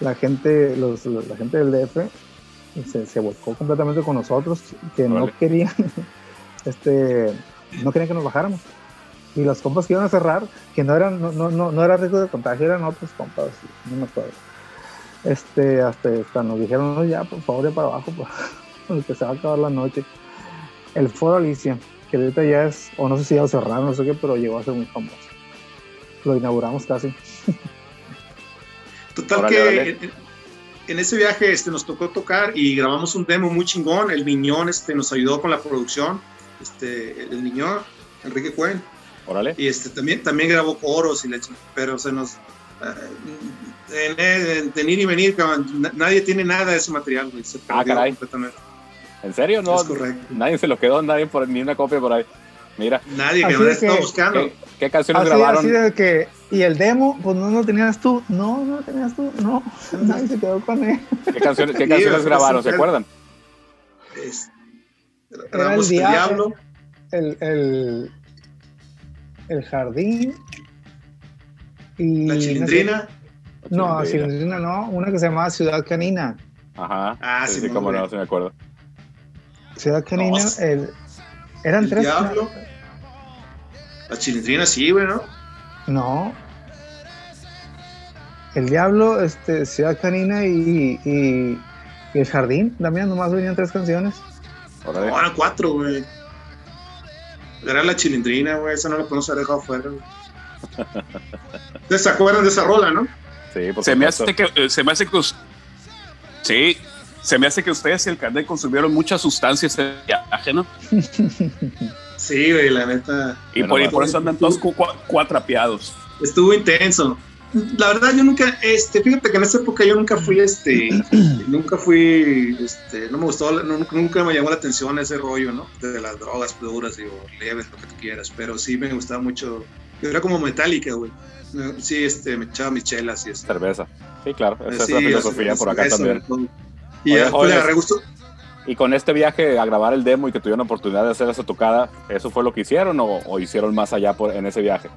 la gente, los, los- la gente del DF se, se volcó completamente con nosotros, que no querían, este, no querían que nos bajáramos. Y los compas que iban a cerrar, que no eran, no, no, no, no era riesgo de contagio, eran otros compas, no me acuerdo. Este, hasta, hasta nos dijeron, "No, ya, por favor, ya para abajo, pues, porque se va a acabar la noche. El Foro Alicia, que ahorita ya es, o no sé si ya lo cerraron, no sé qué, pero llegó a ser muy famoso. Lo inauguramos casi. Total Órale, que. En, en ese viaje este, nos tocó tocar y grabamos un demo muy chingón. El Miñón este, nos ayudó con la producción, este, el Miñón, Enrique Cuen. Órale. Y este, también, también grabó coros, y ching- pero se nos... eh, en, en, en ir y venir, cabrón, na- nadie tiene nada de ese material, güey. Se Ah, caray. completamente. ¿En serio? No, Es correcto. nadie se lo quedó, nadie por ni una copia por ahí. Mira, Nadie Así que me que- buscando. ¿qué, qué canciones Así, grabaron? así de que, y el demo, pues no lo tenías tú. No, no lo tenías tú. No, nadie se quedó con él. ¿Qué canciones, qué canciones es- grabaron? ¿Se acuerdan? Es- Era el diablo. Diablo. El, el, el jardín. Y La chilindrina. No, sé- no, Chilindrina. Chilindrina no, una que se llamaba Ciudad Canina. Ajá. Ah, sí, sí, cómo no, sí me acuerdo. Ciudad Canina, No, el, eran el tres. Diablo. La chilindrina sí, güey, ¿no? No. El Diablo, este, Ciudad Canina y, y, y El Jardín, también nomás venían tres canciones. No, eran cuatro, güey. Era la chilindrina, güey. Esa no la podemos haber dejado fuera, güey. ¿Ustedes se acuerdan de esa rola, no? Sí, por Se me, hace que, eh, se me hace que. Sí, se me hace que ustedes y el carnet consumieron muchas sustancias en viaje, ¿no? Sí, güey, la neta. Y por, y va. por eso andan todos cu- cua- cuatrapeados. Estuvo intenso. La verdad, yo nunca, este, fíjate que en esa época yo nunca fui, este, nunca fui, este, no me gustó, no- nunca, me llamó la atención ese rollo, ¿no? De las drogas duras, digo, leves, lo que tú quieras, pero sí me gustaba mucho. Yo era como metálica, güey. Sí, este, me echaba mis chelas y eso. Cerveza. Sí, claro. Esa Sí, es la filosofía por acá eso, también. todo. Y Oye, ya después le jóvenes. agarré gusto. Y con este viaje a grabar el demo y que tuvieron oportunidad de hacer esa tocada, ¿eso fue lo que hicieron o, o hicieron más allá por, en ese viaje?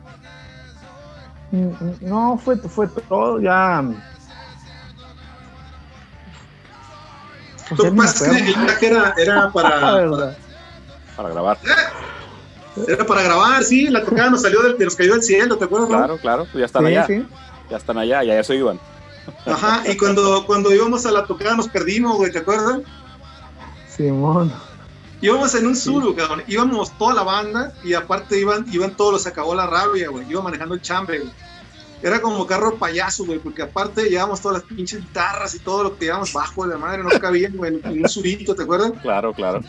Mm, No, fue, fue todo ya. Pues Lo ya que ni me pasa es que acuerdo. el viaje era, para, grabar. era para grabar, sí, la tocada nos salió del, de nos cayó del cielo, ¿te acuerdas? no? Claro, claro. pues ya están Sí, allá. sí. Ya están allá y a eso iban. Ajá, y cuando, cuando íbamos a la tocada nos perdimos, güey, ¿te acuerdas? Simón. Íbamos en un suru, cabrón. Íbamos toda la banda y aparte iban, iban todos los acabó la rabia, güey. Iba manejando el chambre, güey. Era como carro payaso, güey, porque aparte llevábamos todas las pinches guitarras y todo lo que llevábamos bajo de la madre, no cabían, güey, en, un surito, ¿te acuerdas? Claro, claro.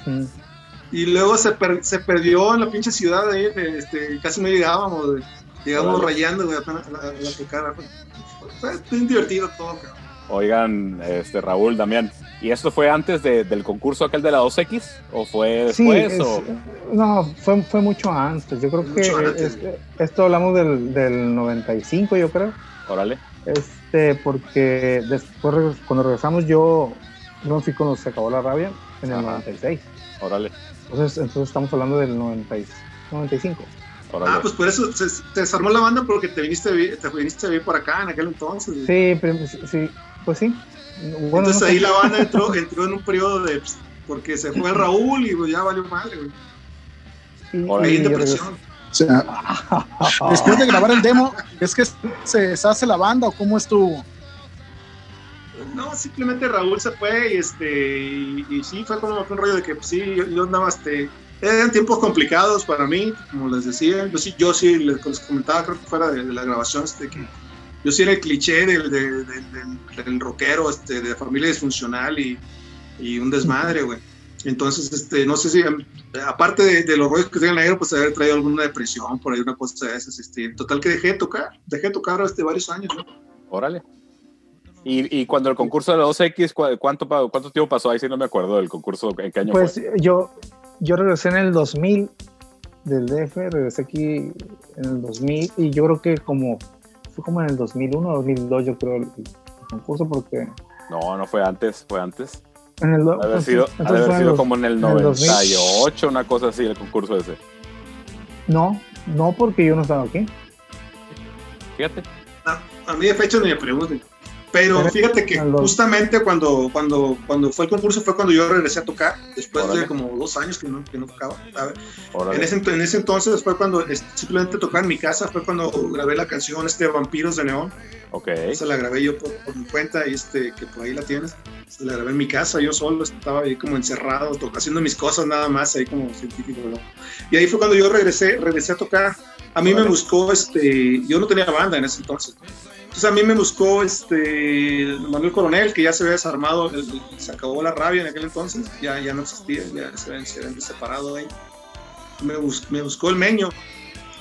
Y luego se, per- se perdió en la pinche ciudad ahí, de- este, casi no llegábamos, güey. Llegamos rayando, güey, apenas a la, a la tocada. Fue, fue bien divertido todo, cabrón. Oigan, este Raúl, Damián, ¿y esto fue antes de- del concurso aquel de la 2X? ¿O fue Sí, después? es- o... no, fue, fue mucho antes. Yo creo que antes. es- esto hablamos del, del 95, yo creo. Órale. Este, porque después, cuando regresamos, yo no fui cuando se acabó la rabia en el Ajá. 96. Órale. Entonces, entonces estamos hablando del 90 y- 95. Órale. Ah, pues por eso se, se desarmó la banda porque te viniste, te viniste a vivir por acá en aquel entonces. Sí, prim- sí, pues sí. Bueno, Entonces no sé. ahí la banda entró, entró en un periodo de. pues, Porque se fue Raúl y pues, ya valió madre, güey. Ahí en depresión. O sea, después de grabar el demo, ¿es que se deshace la banda o cómo estuvo? No, simplemente Raúl se fue y este. Y, y sí, fue como un rollo de que pues, sí, yo, yo andaba este. Eran tiempos complicados para mí, como les decía. Yo sí, yo sí les, comentaba, creo que fuera de, de la grabación, este, que yo sí era el cliché del, del, del- del- del rockero, este, de familia disfuncional y, y un desmadre, güey. Entonces, este, no sé si, em, aparte de, de los rollos que tenía negro, pues haber traído alguna depresión, por ahí una cosa de esas. Este, total que dejé de tocar, dejé de tocar este, varios años, ¿no? Órale. Y, y cuando el concurso de la 2X, ¿cu- ¿cuánto, ¿cuánto tiempo pasó? Ahí sí no me acuerdo del concurso, ¿en qué año Pues fue? yo, yo regresé en el 2000 del DF, regresé aquí en el 2000 y yo creo que como fue como en el 2001 o 2002 yo creo el, el concurso porque No, no fue antes, fue antes. en el do- Ha de haber sido, ha de haber sido los- como en el en el 2000. 98, una cosa así, el concurso ese. no no porque yo no estaba aquí Fíjate. A mí de fecha ni me pregunten. Pero fíjate que justamente cuando, cuando, cuando fue el concurso fue cuando yo regresé a tocar, después Órale. de como dos años que no, que no tocaba. En ese, en ese entonces fue cuando simplemente tocaba en mi casa, fue cuando grabé la canción este Vampiros de Neón. Ok. Esa la grabé yo por, por mi cuenta y este, que por ahí la tienes. Se la grabé en mi casa, yo solo estaba ahí como encerrado, to- haciendo mis cosas nada más, ahí como científico. ¿no? Y ahí fue cuando yo regresé, regresé a tocar. A mí me Órale. buscó, este, yo no tenía banda en ese entonces. Entonces a mí me buscó este Manuel Coronel, que ya se había desarmado, el- se acabó la rabia en aquel entonces, ya, ya no existía, ya se habían, se habían separado ahí. Me, bus- me buscó el Meño,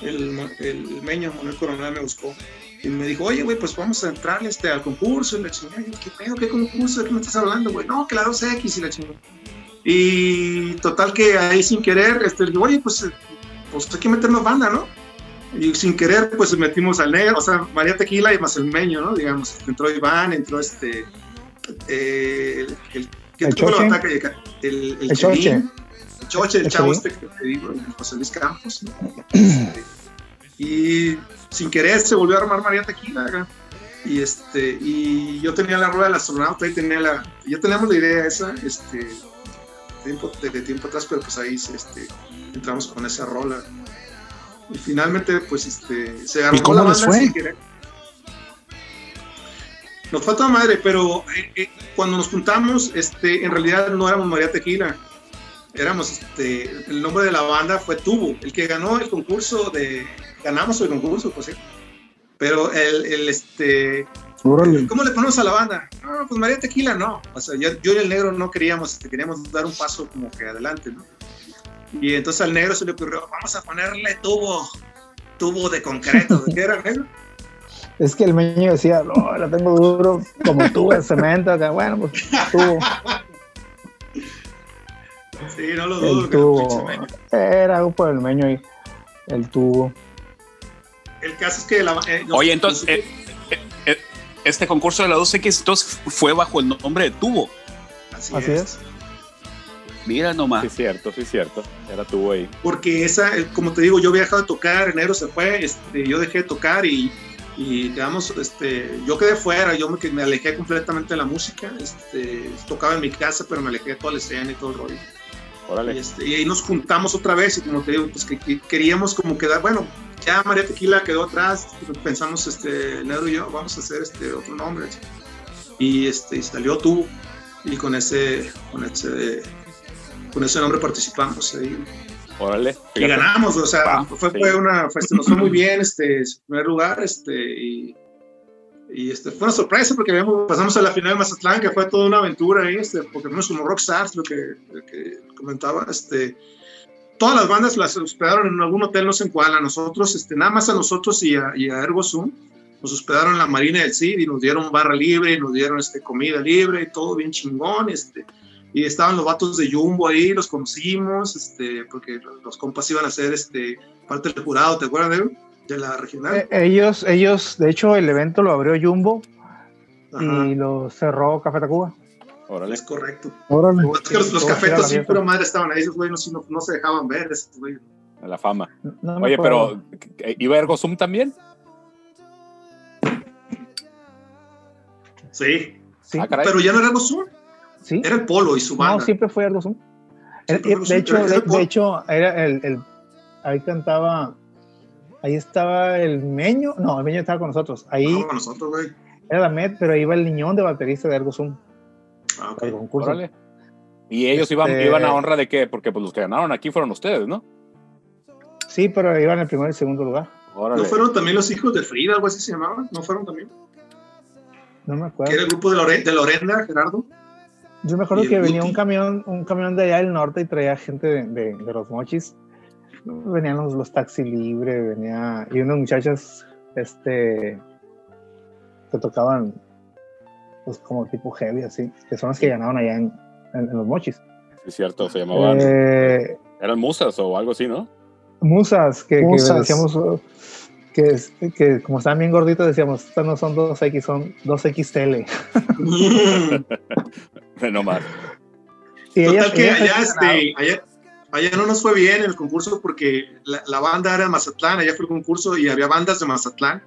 el, el Meño, Manuel Coronel me buscó. Y me dijo, oye, güey, pues vamos a entrar este, al concurso. Y la chingada, ¿qué pedo? ¿Qué concurso? ¿De qué me estás hablando, güey? No, que la 2X y la chingada. Y total que ahí sin querer, este, oye, pues, eh, pues hay que meternos banda, ¿no? Y sin querer, pues metimos al negro, o sea, María Tequila y más el Meño, ¿no? Digamos, entró Iván, entró este. eh, el, el, que El tuvo la Choche. bataca, el, el, el El Choche. El Choche, el El chavo este que te digo, el José Luis Campos. ¿no? Este, y sin querer se volvió a armar María Tequila, acá. y este y yo tenía la rueda del astronauta y tenía la ya teníamos la idea esa este tiempo de, de tiempo atrás pero pues ahí este entramos con esa rola Y finalmente, pues, este, se ¿Y armó cómo la les banda fue? sin querer. Nos falta madre, pero eh, eh, cuando nos juntamos, este, en realidad no éramos María Tequila. Éramos, este, el nombre de la banda fue Tubo, el que ganó el concurso de, ganamos el concurso, pues sí. Pero el, el este, Órale. ¿Cómo le ponemos a la banda? No, pues María Tequila no. O sea, yo, yo y el negro no queríamos, este, queríamos dar un paso como que adelante, ¿no? Y entonces al negro se le ocurrió, vamos a ponerle tubo, tubo de concreto. ¿De qué era negro? Es que el meño decía, no, la tengo duro como tú de cemento. acá. Bueno, pues tubo, Sí, no lo dudo. el que tubo. Era algo por el meño ahí. El tubo. El caso es que la, eh, Oye, entonces, eh, eh, eh, este concurso de la 2X entonces fue bajo el nombre de Tubo. así, Así es. es. Mira nomás. Sí, es cierto, sí, es cierto. Era tú ahí. Porque esa, eh, como te digo, yo había dejado de tocar, enero se fue, este, yo dejé de tocar y, y quedamos, este, yo quedé fuera, yo me, que- me alejé completamente de la música, este, tocaba en mi casa, pero me alejé de toda la escena y todo el rollo. Y, Órale. este, y ahí nos juntamos otra vez y como te digo, pues que, que queríamos como quedar, bueno, ya María Tequila quedó atrás, pensamos, este, Negro y yo, vamos a hacer este otro nombre. Y este, y salió tú y con ese, con ese, con ese nombre participamos ahí. Órale. Y Fíjate. ganamos, o sea, Va, fue, sí. fue una, fue, nos fue muy bien, este, en primer lugar, este, y, y este, fue una sorpresa porque pasamos a la final de Mazatlán, que fue toda una aventura ahí, este, porque fuimos como rockstars, lo que, lo que comentaba, este, todas las bandas las hospedaron en algún hotel, no sé en cuál, a nosotros, este, nada más a nosotros y a, y a Ergo Zoom, nos hospedaron en la Marina del Cid y nos dieron barra libre, y nos dieron este, comida libre y todo bien chingón, este, y estaban los vatos de Jumbo ahí, los conocimos, este, porque los, compas iban a ser este, parte del jurado, ¿te acuerdas de, de la regional? Eh, ellos, ellos, de hecho, el evento lo abrió Jumbo Ajá, y lo cerró Café Tacuba. Órale. es correcto. Órale. Es que los, los cafetos sí, pero madre estaban ahí, esos güeyes no, no, no se dejaban ver, esos güeyes. A la fama. No Oye, pero ¿iba Ergo Zoom también? Sí, Sí, Ah, pero ya no era Ergo Zoom, sí. era el Polo y su No, banda. siempre fue Ergo Zoom. De, hecho, de, era el de hecho, era el, el- ahí cantaba, ahí estaba el Meño, no, el Meño estaba con nosotros. Ahí No, con nosotros, güey. era la Met, pero ahí iba el niñón de baterista de Ergo Zoom Ah, ok. concurso. ¿Y ellos iban, Este- iban a honra de qué? Porque pues los que ganaron aquí fueron ustedes, ¿no? Sí, pero iban en el primer y segundo lugar. Órale. ¿No fueron también los hijos de Frida, algo así se llamaban? ¿No fueron también? No me Que acuerdo. era el grupo de, Lore- de Lorenda, Gerardo. Yo me acuerdo que venía un camión, un camión de allá del norte y traía gente de, de- de los mochis. Venían los, los taxi libre, venía, y unas muchachas, este, que tocaban, pues como tipo heavy, así, que son las que ganaron allá en, en- en los mochis. Sí, es cierto, se llamaban. Eh, Eran musas o algo así, ¿no? musas, que, que Musas. decíamos, uh, que, que como estaban bien gorditos, decíamos, estas no son 2X, son 2XL. no más. Y Total que ellas allá, este, allá, allá no nos fue bien el concurso porque la, la banda era de Mazatlán, allá fue el concurso y había bandas de Mazatlán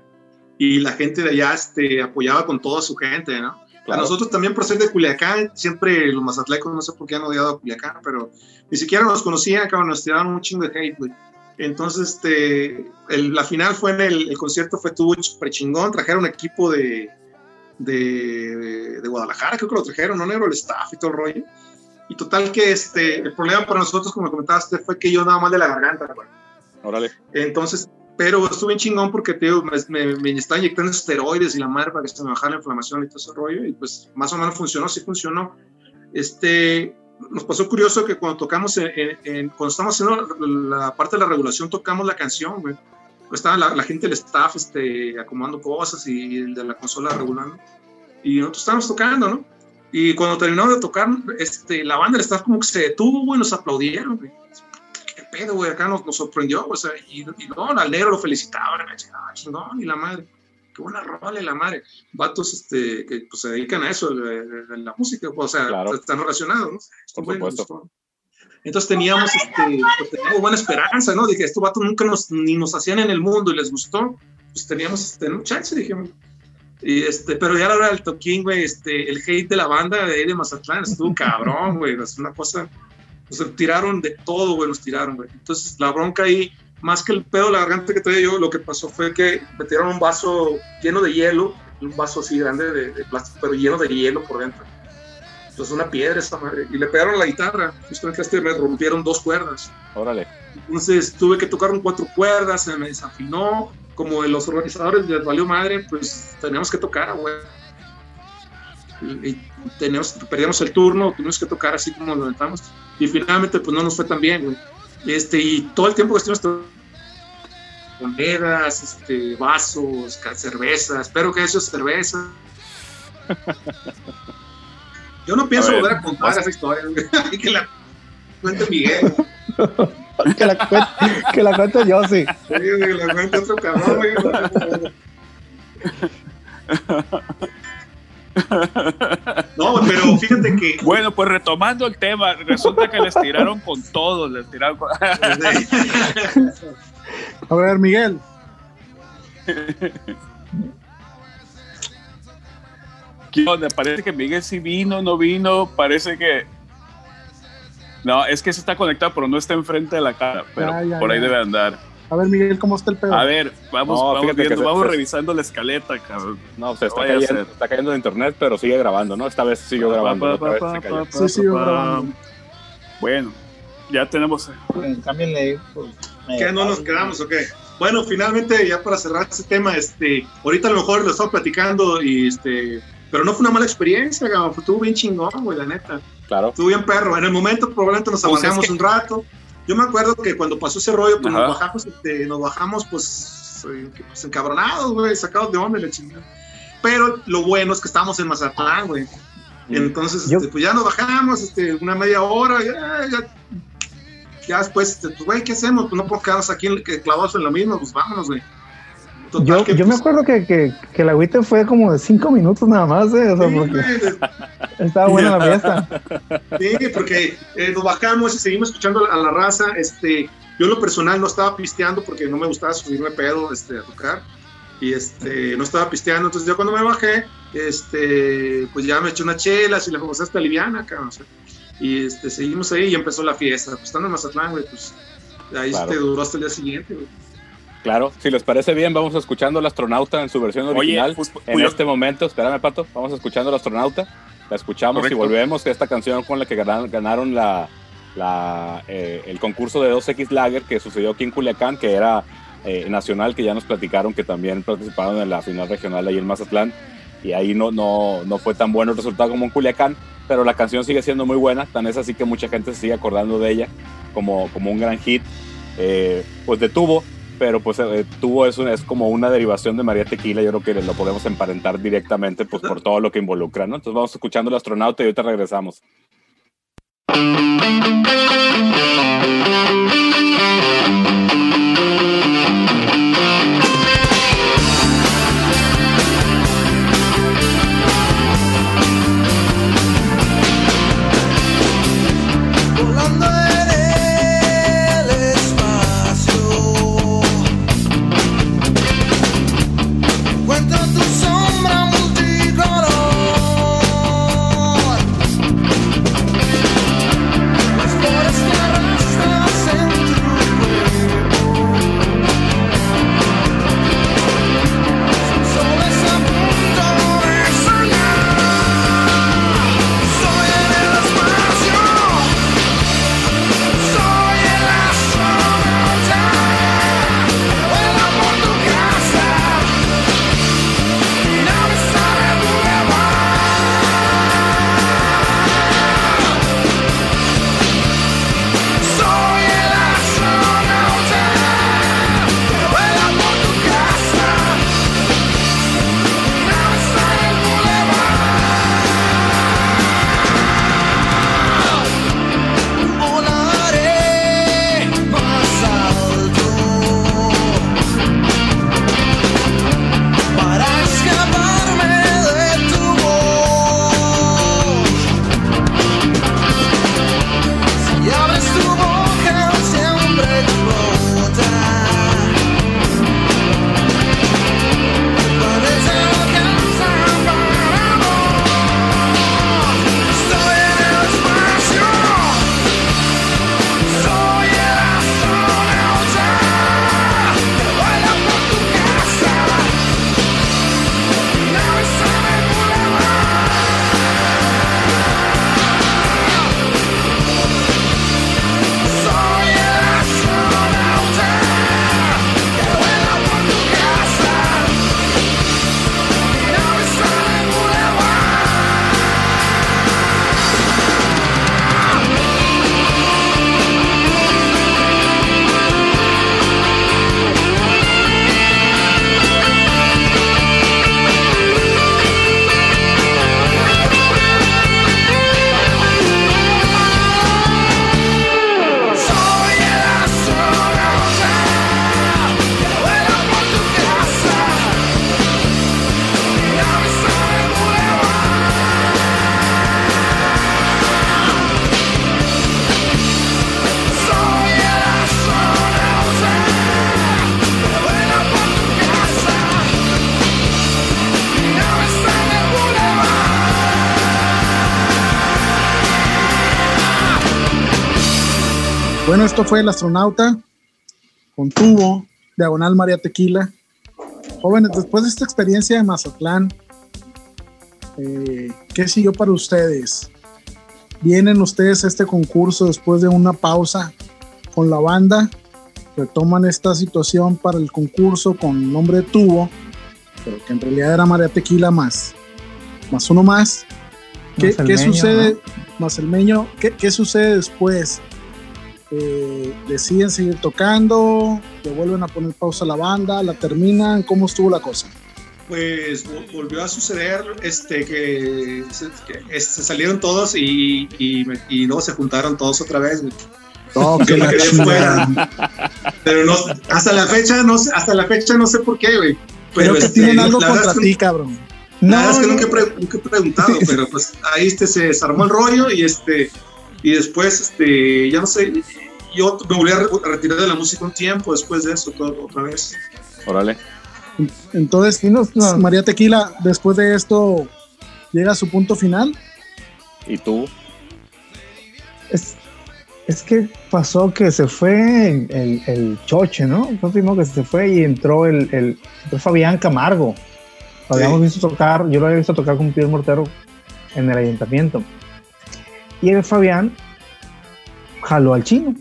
y la gente de allá este, apoyaba con toda su gente, ¿no? A Claro. nosotros también por ser de Culiacán, siempre los mazatlecos, no sé por qué han odiado a Culiacán, pero ni siquiera nos conocían, cabrón, nos tiraron un chingo de hate, güey. Entonces, este, el- la final fue en el, el concierto, fue tuvo súper chingón, trajeron un equipo de, de, de Guadalajara, creo que lo trajeron, ¿no, negro? El staff y todo el rollo. Y total que este, el problema para nosotros, como comentaste, fue que yo andaba mal de la garganta, güey. Órale. Entonces, pero estuve en chingón porque te digo, me, me, me estaba inyectando esteroides y la madre para que se me bajara la inflamación y todo ese rollo. Y pues más o menos funcionó, sí funcionó. Este, nos pasó curioso que cuando tocamos, en, en- en- cuando estábamos haciendo la parte de la regulación, tocamos la canción, güey. Pues Estaba la, la gente del staff este, acomodando cosas y el de la consola regulando. Y nosotros estábamos tocando, ¿no? Y cuando terminamos de tocar, este, la banda del staff como que se detuvo, güey, nos aplaudieron, güey qué pedo, güey, acá nos, nos sorprendió, o sea, y, y no, al negro lo felicitaban, ah, chingón, y la madre, qué buena rola, la madre, vatos, este, que pues, se dedican a eso, de, de- de la música, o sea, Claro. están relacionados, ¿no? Por supuesto. Entonces teníamos, este, pues, teníamos buena esperanza, ¿no? Dije, estos vatos nunca nos, ni nos hacían en el mundo y les gustó, pues teníamos, este, no, chance, dijimos. Y este, pero ya a la hora del toquín, güey, este, el hate de la banda de ahí de Mazatlán estuvo cabrón, güey, es una cosa, sea, tiraron de todo, güey, nos tiraron, güey. Entonces, la bronca ahí más que el pedo la garganta que traía yo, lo que pasó fue que me tiraron un vaso lleno de hielo, un vaso así grande de, de plástico, pero lleno de hielo por dentro. Entonces una piedra esa madre. Y le pegaron la guitarra. Justamente a este me rompieron dos cuerdas. Órale. Entonces tuve que tocar un cuatro cuerdas, se me desafinó. Como de los organizadores les valió madre, pues teníamos que tocar, güey. Y, teníamos, perdíamos el turno, tuvimos que tocar así como lo intentamos. Y finalmente, pues no nos fue tan bien, güey. Este, y todo el tiempo que estuvimos monedas, este, vasos, cervezas, espero que eso es cerveza. Yo no pienso A ver, volver a contar vas- esa historia, güey. que la cuente Miguel. que, la cuente, que la cuente yo, sí. Sí, güey, la cuente otro cabrón, güey. No, pero fíjate que Bueno, pues retomando el tema, resulta que les tiraron con todo, les tiraron con... A ver, Miguel, ¿Qué onda? Parece que Miguel sí vino, no vino, parece que... No, es que se está conectado, pero no está enfrente de la cara, pero Ya, ya, por ahí ya. debe andar. a ver, Miguel, ¿cómo está el pedo? A ver, vamos, No, vamos viendo, se- vamos se- revisando la escaleta, cabrón. No, se está cayendo, está cayendo de internet, pero sigue grabando, ¿no? Esta vez siguió grabando. la otra vez se cayó. Sí, grabando. Bueno, ya tenemos... Cámbienle. pues, ¿Qué no nos quedamos o qué? Bueno, finalmente, ya para cerrar este tema, este, ahorita a lo mejor lo estamos platicando y este, pero no fue una mala experiencia, cabrón, estuvo bien chingón, güey, la neta. Claro. Estuvo bien perro. En el momento probablemente nos Pues es amargamos que- un rato. Yo me acuerdo que cuando pasó ese rollo, pues Ajá. nos bajamos, este, nos bajamos, pues, eh, pues, encabronados, güey, sacados de onda y la chingada. Pero lo bueno es que estábamos en Mazatlán, güey. Entonces, Yo- este, pues ya nos bajamos, este, una media hora, ya, ya, ya después, este, pues, güey, ¿qué hacemos? Pues no podemos quedarnos aquí clavados en lo mismo, pues vámonos, güey. Total Yo, que, yo me pues, acuerdo que, que, que la agüita fue como de cinco minutos nada más, ¿eh? O sea, sí, estaba buena la fiesta. Sí, porque eh, nos bajamos y seguimos escuchando a la raza. Este, yo en lo personal no estaba pisteando porque no me gustaba subirme pedo este, a tocar. Y este, no estaba pisteando. Entonces yo cuando me bajé, este, pues ya me eché unas chelas y la fuimos hasta liviana, cabrón. o sea, Y este, seguimos ahí y empezó la fiesta. Pues estando en Mazatlán, güey, pues ahí Claro. este, duró hasta el día siguiente, güey. Claro, si les parece bien, vamos escuchando al astronauta en su versión Oye, original. pues, en yo- este momento, espérame, Pato, vamos escuchando al astronauta. La escuchamos Correcto. y volvemos. Esta canción con la que ganaron, ganaron la, la, eh, el concurso de 2X Lager que sucedió aquí en Culiacán, que era eh, nacional, que ya nos platicaron que también participaron en la final regional ahí en Mazatlán. Y ahí no, no, no fue tan bueno el resultado como en Culiacán, pero la canción sigue siendo muy buena. Tan es así que mucha gente se sigue acordando de ella como, como un gran hit. Eh, pues detuvo pero pues eh, tuvo es, un- es como una derivación de María Tequila, yo creo que lo podemos emparentar directamente pues por todo lo que involucra, ¿no? Entonces vamos escuchando al astronauta y ahorita regresamos. Esto fue El Astronauta con tubo, diagonal María Tequila. Jóvenes, después de esta experiencia de Mazatlán, eh, ¿qué siguió para ustedes? Vienen ustedes a este concurso después de una pausa con la banda, retoman esta situación para el concurso con nombre de tubo, pero que en realidad era María Tequila más, más uno más. ¿Qué, el qué sucede? El meño, ¿qué, qué sucede después? Eh, deciden seguir tocando, le vuelven a poner pausa a la banda, la terminan, ¿cómo estuvo la cosa? Pues vol- volvió a suceder este, que, se, que, este, salieron todos y, y, y luego se juntaron todos otra vez. No, que la fuera. Pero no, hasta la fecha no sé, hasta la fecha no sé por qué, güey. Creo Pero que este, tienen algo contra ti, cabrón. Verdad es que no, nunca he preguntado, pero pues ahí este, se desarmó el rollo y este y después este ya no sé, yo me volví a re- a retirar de la música un tiempo después de eso todo, otra vez. Órale. Entonces, nos- María Tequila, después de esto, llega a su punto final. ¿Y tú? Es, es que pasó que se fue el, el, choche, ¿no? Fue el primero que se fue y entró el, el entró Fabián Camargo. Lo habíamos Sí. visto tocar, yo lo había visto tocar con Pierre Mortero en el ayuntamiento. Y el Fabián jaló al chino.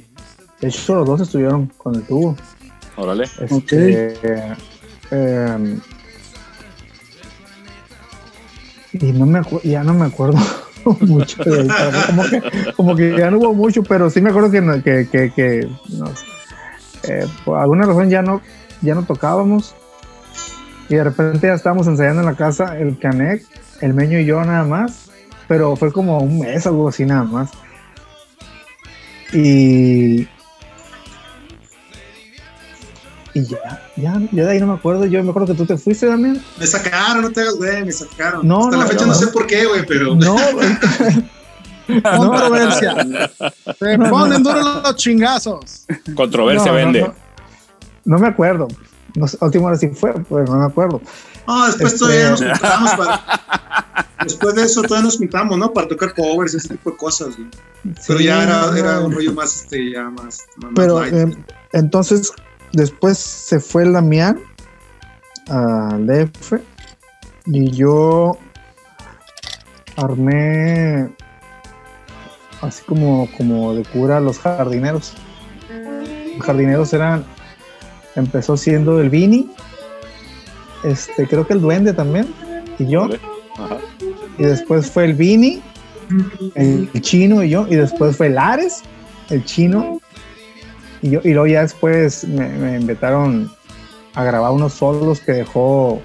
De hecho, los dos estuvieron con el tubo. Órale. Este, em, y no me ya no me acuerdo mucho de como que, como que ya no hubo mucho, pero sí me acuerdo que, no- que, que, que nos- eh, por alguna razón ya no, ya no tocábamos y de repente ya estábamos ensayando en la casa el Canek, el Meño y yo nada más, pero fue como un mes algo así nada más. Y y ya, ya, ya de ahí no me acuerdo. Yo me acuerdo que tú te fuiste también. Me sacaron, no te hagas güey, me sacaron. No, Hasta no, la fecha no, sé por qué, güey, pero No, Controversia. Se ponen duros los chingazos. Controversia no, no, vende. No, no me acuerdo. No sé, última hora sí fue, pues no me acuerdo. No, después Este- todavía nos juntamos para después de eso todavía nos juntamos, ¿no? Para tocar covers, ese tipo de cosas, güey. Pero Sí, ya era, era un rollo más este ya más, más Pero light. eh, entonces, después se fue el Damián al DF y yo armé así como, como de cura los jardineros. Los jardineros eran, empezó siendo el Vini, este, creo que el Duende también, y yo. Ajá. y después fue el Vini, el, el chino y yo, y después fue el Ares, el chino, y yo, y luego ya después me, me invitaron a grabar unos solos que dejó,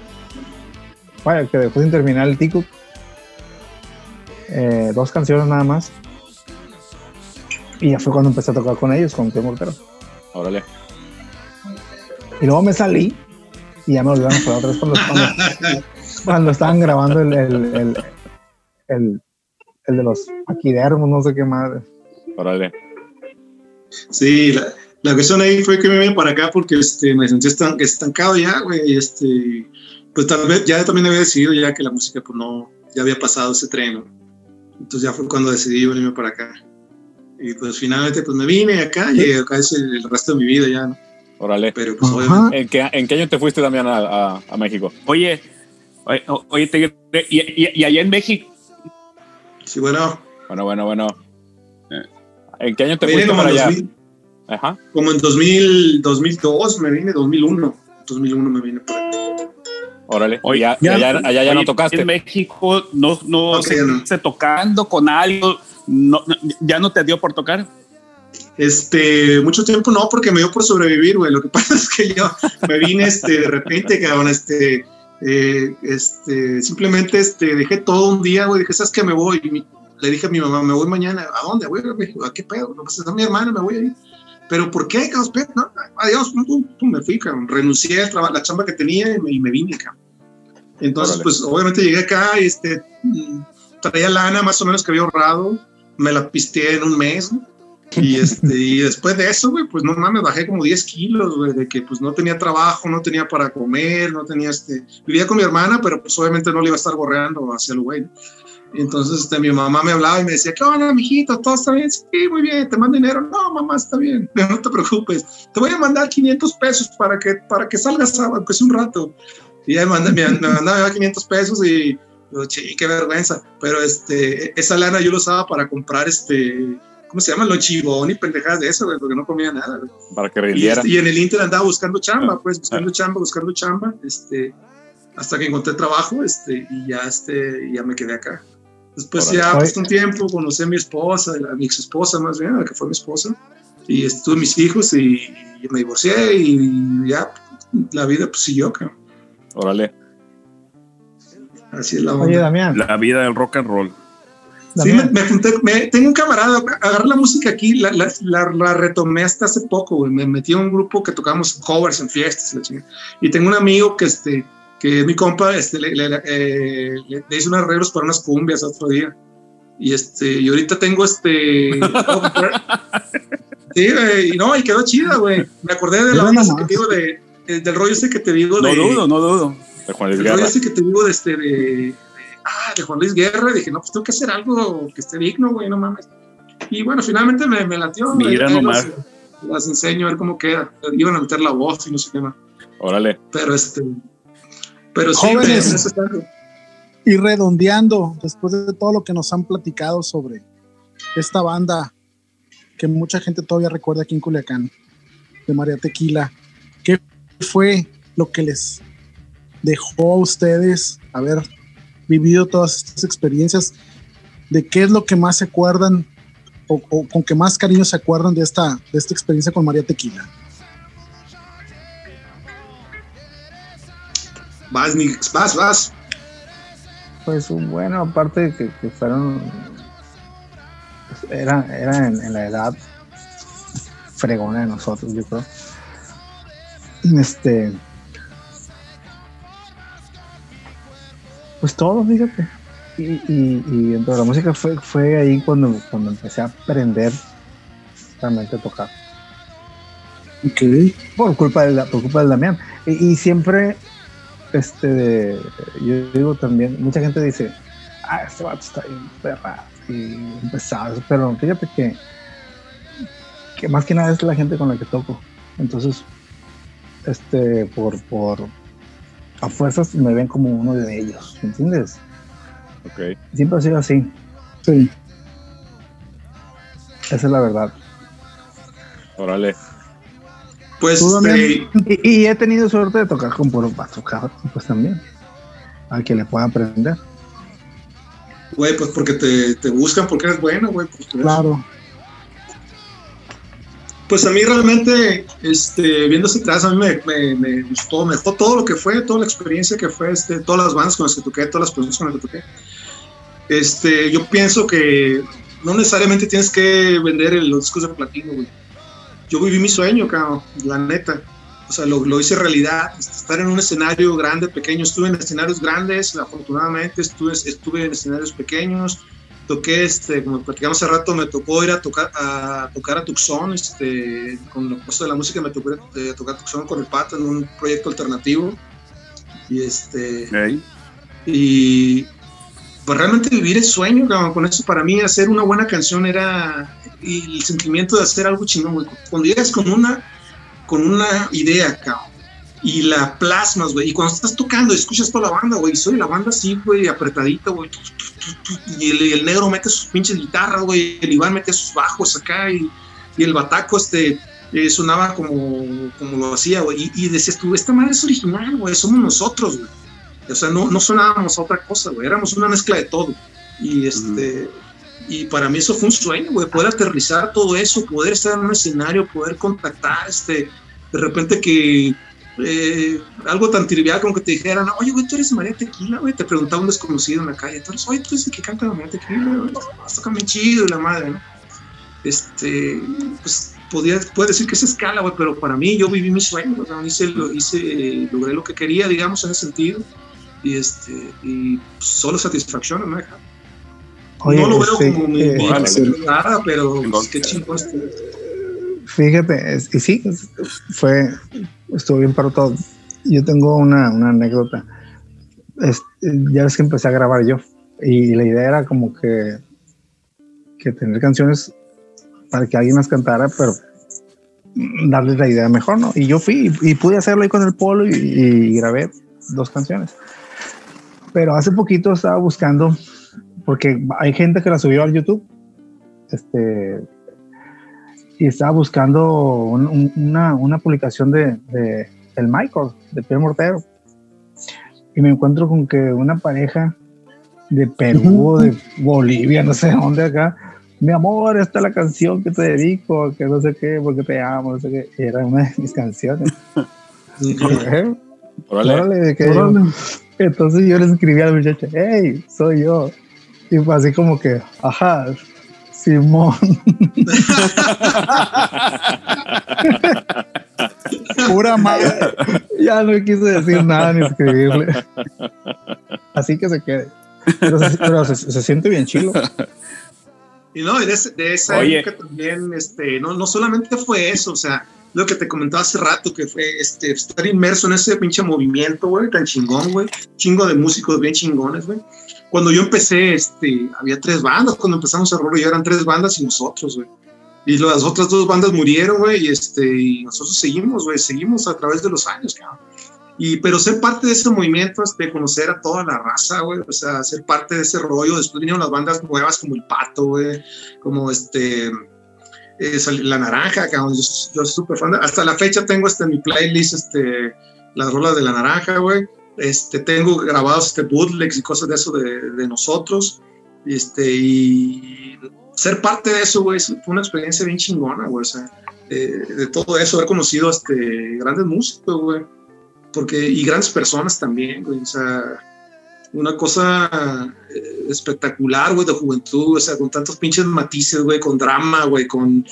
vaya, que dejó sin terminar el Tico. Eh, dos canciones nada más. Y ya fue cuando empecé a tocar con ellos, con Tío Mortero. Órale. Y luego me salí y ya me volvieron a jugar otra vez cuando, cuando, cuando estaban grabando el, el, el, el, el de los paquidermos, no sé qué madre. Órale. Sí, la, la cuestión ahí fue que me vine para acá porque este, me sentí estan- estancado ya, güey. Este, pues tal vez ya también había decidido ya que la música, pues no, ya había pasado ese tren. ¿no? Entonces ya fue cuando decidí venirme para acá. Y pues finalmente pues me vine acá y acá es el, el resto de mi vida ya, ¿no? Órale. Pero pues. ¿En qué, en qué año te fuiste, Damián, a, a, a México? Oye, oye, oye, Tigre, y, y, y allá en México, Sí, bueno, Bueno, bueno, bueno. ¿En qué año te fuiste como para en, allá? 2000, Ajá. como en 2000, 2002, me vine, 2001. 2001 me vine para acá. Órale. Oye, ya- ya- allá, allá ya no oye, tocaste. En México no, no, No, que ya no. se tocando con algo, no, no- ya no te dio por tocar. Este, mucho tiempo no, porque me dio por sobrevivir, güey. Lo que pasa es que yo me vine, este, de repente, cabrón, este, eh, este, simplemente, este, dejé todo un día, güey. Dije, ¿sabes qué? Me voy. Y mi- le dije a mi mamá, me voy mañana. ¿A dónde, güey? ¿a qué pedo? No, pues a mi hermana, me voy a ir. ¿Pero por qué, cabrón? No, adiós, pum, pum, pum, me fui, cabrón. Renuncié a la chamba que tenía y me, y me vine, cabrón. Entonces, Órale. pues, obviamente llegué acá y, este, mm, traía lana más o menos que había ahorrado. Me la pisteé en un mes, ¿no? Y, este, y después de eso, güey, pues no mames, bajé como 10 kilos, güey, de que pues no tenía trabajo, no tenía para comer, no tenía este. Vivía con mi hermana, pero pues obviamente no le iba a estar borreando hacia el güey. entonces este, mi mamá me hablaba y me decía, ¿qué onda, mijito? ¿Todo está bien? Sí, muy bien, te mando dinero. No, mamá, está bien, no te preocupes. Te voy a mandar 500 pesos para que, para que salgas, aunque sea un rato. Y ella me, manda- me, me mandaba 500 pesos y yo, sí, qué vergüenza. Pero este, esa lana yo lo usaba para comprar este, ¿cómo se llama? Los chibón y pendejadas de eso, güey, porque no comía nada, güey. Para que rindiera. este, y en el Inter andaba buscando chamba, pues, buscando chamba, buscando chamba, este, hasta que encontré trabajo, este, y ya, este, ya me quedé acá. Después ya, pues, Oye. un tiempo, conocí a mi esposa, a mi ex esposa más bien, a la que fue mi esposa, y estuve mis hijos y, y me divorcié y ya la vida pues siguió, cabrón. Órale. Así es la Oye, onda. Damián, La vida del rock and roll. Sí, me, me junté, me- tengo un camarada, agarré la música aquí, la, la, la- la retomé hasta hace poco, güey. Me metí a un grupo que tocábamos covers en fiestas, la chingada. y tengo un amigo que, este, que es mi compa, este, le, le, eh, le- le hice unos arreglos para unas cumbias otro día. Y este, y ahorita tengo este. sí, güey, y no, y quedó chida, güey. Me acordé de la nomás. que te digo de, de- del rollo ese que te digo No de. dudo, no dudo. De Juan Luis El rollo ese que te digo de este de, de- ah, de Juan Luis Guerra, dije, no, pues tengo que hacer algo que esté digno, güey, no mames. Y bueno, finalmente me, me latió. Mira nomás. Las, las enseño a ver cómo queda. Iban a meter la voz y no sé qué más. Órale. Pero este. Pero sí, Jóvenes. está- Y redondeando, después de todo lo que nos han platicado sobre esta banda que mucha gente todavía recuerda aquí en Culiacán, de María Tequila, ¿qué fue lo que les dejó a ustedes haber vivido todas estas experiencias? ¿De qué es lo que más se acuerdan o, o con qué más cariño se acuerdan de esta, de esta experiencia con María Tequila? Vas, Nix, vas, vas. pues bueno, aparte de que, que fueron. era, era en, en la edad fregona de nosotros, yo creo. Este. Pues todo, fíjate. Y, y, y dentro de la música fue, fue ahí cuando, cuando empecé a aprender realmente a tocar. Ok. por culpa de la, por culpa del Damián. Y, y siempre, este, yo digo también, mucha gente dice, ah, este vato está bien perra y pesado, pero fíjate que, que más que nada es la gente con la que toco. Entonces, este, por, por, a fuerzas me ven como uno de ellos, ¿me entiendes? Ok. Siempre ha sido así, Sí. esa es la verdad. Órale. Pues este, y, y he tenido suerte de tocar con puro vato, cabrón, pues también, al que le pueda aprender. güey, pues porque te, te buscan porque eres bueno, güey. pues, eso. Pues a mí realmente, este, viendo atrás, a mí me, me, me gustó, me dejó todo lo que fue, toda la experiencia que fue, este, todas las bandas con las que toqué, todas las personas con las que toqué. Este, yo pienso que no necesariamente tienes que vender los discos de platino, güey. Yo viví mi sueño, cabrón, la neta. O sea, lo, lo hice realidad, este, estar en un escenario grande, pequeño. Estuve en escenarios grandes, afortunadamente, estuve, estuve en escenarios pequeños, toqué, este, como platicamos hace rato, me tocó ir a tocar a, tocar a Tucson, este, con la cosa de la música me tocó ir a, a tocar Tucson con el Pato en un proyecto alternativo. Y este, Ok. y pues realmente vivir el sueño, cabrón, con eso para mí hacer una buena canción era y el sentimiento de hacer algo chingón, güey. Cuando llegas con una con una idea, cabrón, y la plasmas, güey, y cuando estás tocando escuchas toda la banda, güey, soy la banda así, güey, apretadita, güey, y el, el negro mete sus pinches guitarras, güey, el Iván mete sus bajos acá, y, y el bataco, este, eh, sonaba como, como lo hacía, güey, y, y decías tú, esta madre es original, güey, somos nosotros, güey. O sea, no, no sonábamos a otra cosa, güey, éramos una mezcla de todo. Y este, y para mí eso fue un sueño, güey, poder aterrizar todo eso, poder estar en un escenario, poder contactar, este, de repente que eh, algo tan trivial como que te dijeran, oye, güey, tú eres María Tequila, güey, te preguntaba un desconocido en la calle, tú eres, oye, tú eres el que canta María Tequila, güey, "Ah, toca bien chido y la madre, ¿no? Este, pues podía, puede decir que es escala, güey, pero para mí yo viví mi sueño, o sea, hice, lo, hice, eh, logré lo que quería, digamos, en ese sentido, y este, y pues, solo satisfacción, ¿no? Oye, no lo veo este, como mi, eh, mi- órale. nada, pero pues, qué chingón este. Fíjate, y sí, fue, estuvo bien para todo. Yo tengo una, una anécdota. Ya ves que empecé a grabar yo. Y la idea era como que, que tener canciones para que alguien las cantara, pero darles la idea mejor, ¿no? Y yo fui y, pude hacerlo ahí con el polo y grabé dos canciones. Pero hace poquito estaba buscando, porque hay gente que la subió al YouTube, este, y estaba buscando un- un- una, una publicación de, de el Michael, de Pierre Mortero. Y me encuentro con que una pareja de Perú de Bolivia, no sé dónde acá, mi amor, esta es la canción que te dedico, que no sé qué, porque te amo, no sé qué. Y era una de mis canciones. Eh, Órale. órale, que- Órale. Entonces yo le escribí a la muchacha, hey, soy yo. Y fue así como que, ajá, Simón. Pura madre. ya no quise decir nada ni escribirle. Así que se quede. Pero se, pero se- se siente bien chilo. Y no, y de esa Oye. época también, este, no, no solamente fue eso, o sea, lo que te comentaba hace rato, que fue este, estar inmerso en ese pinche movimiento, güey, tan chingón, güey, chingo de músicos bien chingones, güey. Cuando yo empecé, este, había tres bandas, cuando empezamos a rollo, ya eran tres bandas y nosotros, güey. Y las otras dos bandas murieron, güey, y, este, y nosotros seguimos, güey, seguimos a través de los años, cabrón. Y, pero ser parte de ese movimiento, este, conocer a toda la raza, güey, o sea, ser parte de ese rollo. Después vinieron las bandas nuevas como El Pato, güey, como este, eh, La Naranja, cabrón, yo, yo soy súper fan. hasta la fecha tengo este, en mi playlist, este, las rolas de La Naranja, güey. Este, tengo grabados este, bootlegs y cosas de eso de, de nosotros. Este, y ser parte de eso, güey, fue una experiencia bien chingona, güey, o sea, eh, de todo eso, haber conocido este, grandes músicos, güey porque y grandes personas también, güey, o sea, una cosa eh, espectacular, güey, de juventud, o sea, con tantos pinches matices, güey, con drama, güey, con...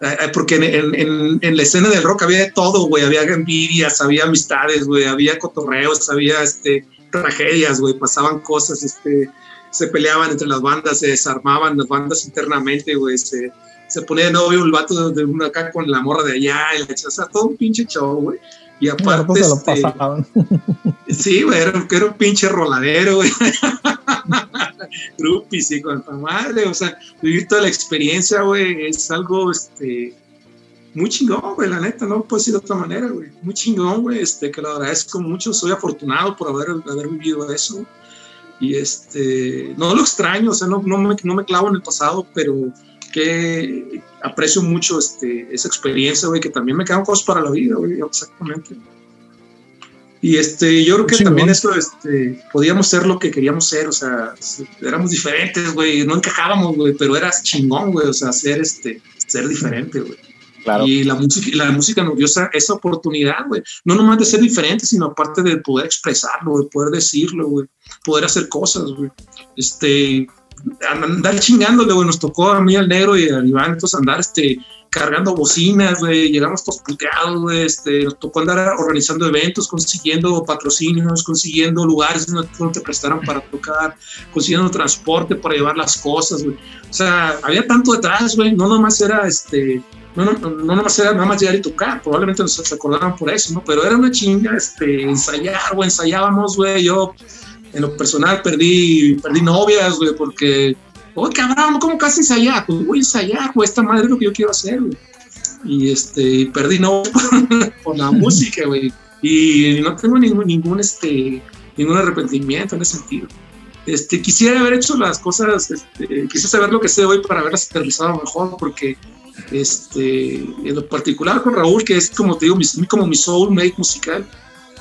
eh, eh, porque en, en- en- la escena del rock había de todo, güey, había envidias, había amistades, güey, había cotorreos, había, este, tragedias, güey, pasaban cosas, este, se peleaban entre las bandas, se desarmaban las bandas internamente, güey, se, se ponía de novio el vato de, de una acá con la morra de allá, y la, o sea, todo un pinche show, güey. Y aparte, Pues se lo este. Sí, güey, era, era un pinche roladero, güey. Grupis y con madre, o sea, vivir toda la experiencia, güey, es algo, este, muy chingón, güey, la neta, no puedo decir de otra manera, güey. Muy chingón, güey, este, que lo agradezco mucho, soy afortunado por haber, haber vivido eso. Y este, no lo extraño, o sea, no, no, me, no me clavo en el pasado, pero que aprecio mucho este, esa experiencia, güey, que también me quedan cosas para la vida, güey, exactamente. Y este, yo creo que Chingón. también esto, este, podíamos ser lo que queríamos ser, o sea, éramos diferentes, güey, no encajábamos, güey, pero eras chingón, güey, o sea, ser, este, ser diferente, güey. Claro. Y la música, la música nos dio esa, esa oportunidad, güey. No nomás de ser diferente, sino aparte de poder expresarlo, de poder decirlo, güey. Poder hacer cosas, güey. Este, andar chingándole, güey. Nos tocó a mí, al negro y al Iván, entonces andar, este, cargando bocinas, güey. Llegamos todos puteados, güey. Este, nos tocó andar organizando eventos, consiguiendo patrocinios, consiguiendo lugares donde no te prestaran para tocar, consiguiendo transporte para llevar las cosas, güey. O sea, había tanto detrás, güey. No nomás era, este, no, no, no nomás era nada más llegar y tocar, probablemente nos se acordaran por eso, ¿no? Pero era una chinga, este, ensayar, güey, ensayábamos, güey, yo en lo personal perdí, perdí novias, güey, porque, oye, cabrón, ¿cómo casi ensayar? Pues voy a ensayar, güey, esta madre es lo que yo quiero hacer, güey. Y este, perdí novias por la música, güey, y no tengo ningún, ningún, este, ningún arrepentimiento en ese sentido. Este, quisiera haber hecho las cosas, este, quisiera saber lo que sé hoy para haberlas aterrizado mejor, porque este, en lo particular con Raúl, que es como te digo, mi, como mi soulmate musical,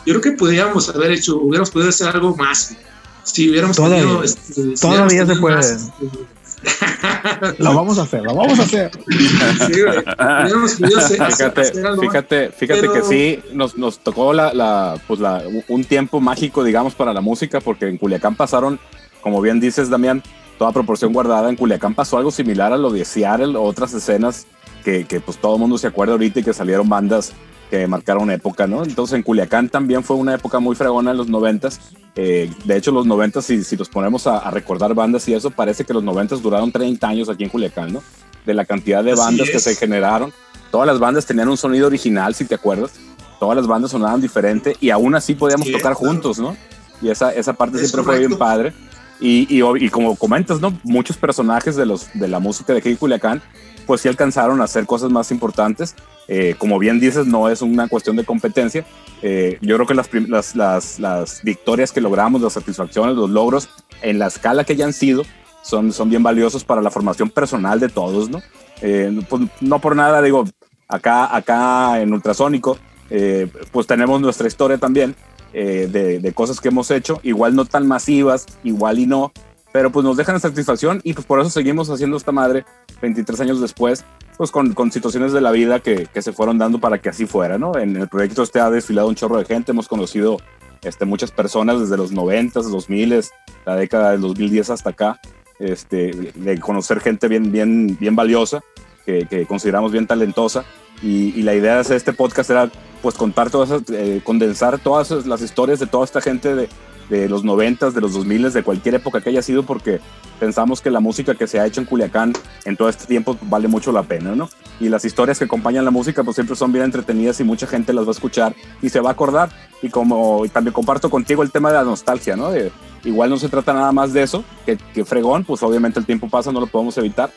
yo creo que podríamos haber hecho, hubiéramos podido hacer algo más. Si hubiéramos Todavía- tenido, este, si todavía hubiéramos se puede. más, este, Lo vamos a hacer, lo vamos a hacer. sí, güey, hubiéramos podido hacer, Fíjate, hacer algo fíjate, fíjate Pero- que sí, nos, nos tocó la, la, pues la, un tiempo mágico, digamos, para la música, porque en Culiacán pasaron, como bien dices, Damián, toda proporción guardada. En Culiacán pasó algo similar a lo de Seattle o otras escenas que, que pues todo el mundo se acuerda ahorita y que salieron bandas que marcaron época, ¿no? Entonces en Culiacán también fue una época muy fregona en los noventas. Eh, de hecho, los noventas, si, si los ponemos a, a recordar bandas y eso, parece que los noventas duraron 30 años aquí en Culiacán, ¿no? De la cantidad de Así bandas que se generaron. Todas las bandas tenían un sonido original, si te acuerdas. Todas las bandas sonaban diferente y aún así podíamos Sí, tocar claro. juntos, ¿no? Y esa, esa parte Es siempre fue bien correcto. padre. Y, y, y como comentas, ¿no? Muchos personajes de, los, de la música de aquí de Culiacán, pues sí alcanzaron a hacer cosas más importantes. Eh, como bien dices, no es una cuestión de competencia. Eh, yo creo que las, las, las, las victorias que logramos, las satisfacciones, los logros, en la escala que ya han sido, son, son bien valiosos para la formación personal de todos, ¿no? Eh, pues, no por nada, digo, acá, acá en Ultrasónico, eh, pues tenemos nuestra historia también eh, de, de cosas que hemos hecho, igual no tan masivas, igual y no, pero pues nos dejan satisfacción y pues por eso seguimos haciendo esta madre 23 años después, pues con, con situaciones de la vida que, se fueron dando para que así fuera, ¿no? En el proyecto este ha desfilado un chorro de gente, hemos conocido este, muchas personas desde los 90, 2000, la década del 2010 hasta acá, este, de conocer gente bien, valiosa, que, que consideramos bien talentosa. Y, y la idea de hacer este podcast era pues contar todas eh, condensar todas las historias de toda esta gente de, de los 90, de los 2000, de cualquier época que haya sido, porque pensamos que la música que se ha hecho en Culiacán en todo este tiempo vale mucho la pena, ¿no? Y las historias que acompañan la música pues siempre son bien entretenidas y mucha gente las va a escuchar y se va a acordar. Y como también comparto contigo el tema de la nostalgia, ¿no? De- igual no se trata nada más de eso, que, que fregón, pues obviamente el tiempo pasa, no lo podemos evitar,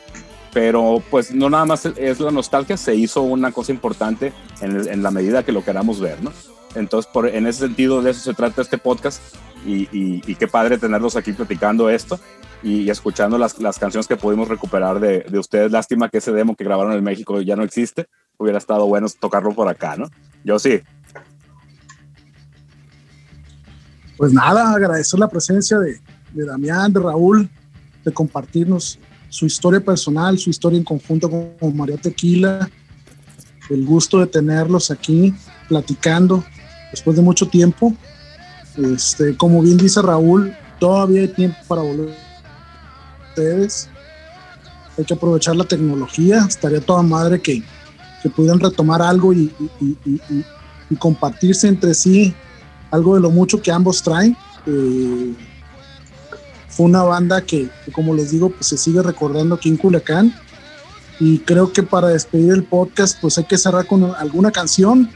pero pues no nada más es la nostalgia, se hizo una cosa importante en, en la medida que lo queramos ver, ¿no? Entonces, por, en ese sentido, de eso se trata este podcast y, qué padre tenerlos aquí platicando esto y, y escuchando las, las canciones que pudimos recuperar de, de ustedes. Lástima que ese demo que grabaron en México ya no existe, hubiera estado bueno tocarlo por acá, ¿no? Yo sí. Pues nada, agradecer la presencia de, de Damián, de Raúl, de compartirnos su historia personal, su historia en conjunto con, María Tequila. El gusto de tenerlos aquí platicando después de mucho tiempo. Este, como bien dice Raúl, todavía hay tiempo para volver a ustedes. Hay que aprovechar la tecnología. Estaría toda madre que, que pudieran retomar algo y- y- y- y compartirse entre sí algo de lo mucho que ambos traen. Eh, fue una banda que, que, como les digo, pues se sigue recordando aquí en Culiacán. Y creo que para despedir el podcast, pues hay que cerrar con alguna canción.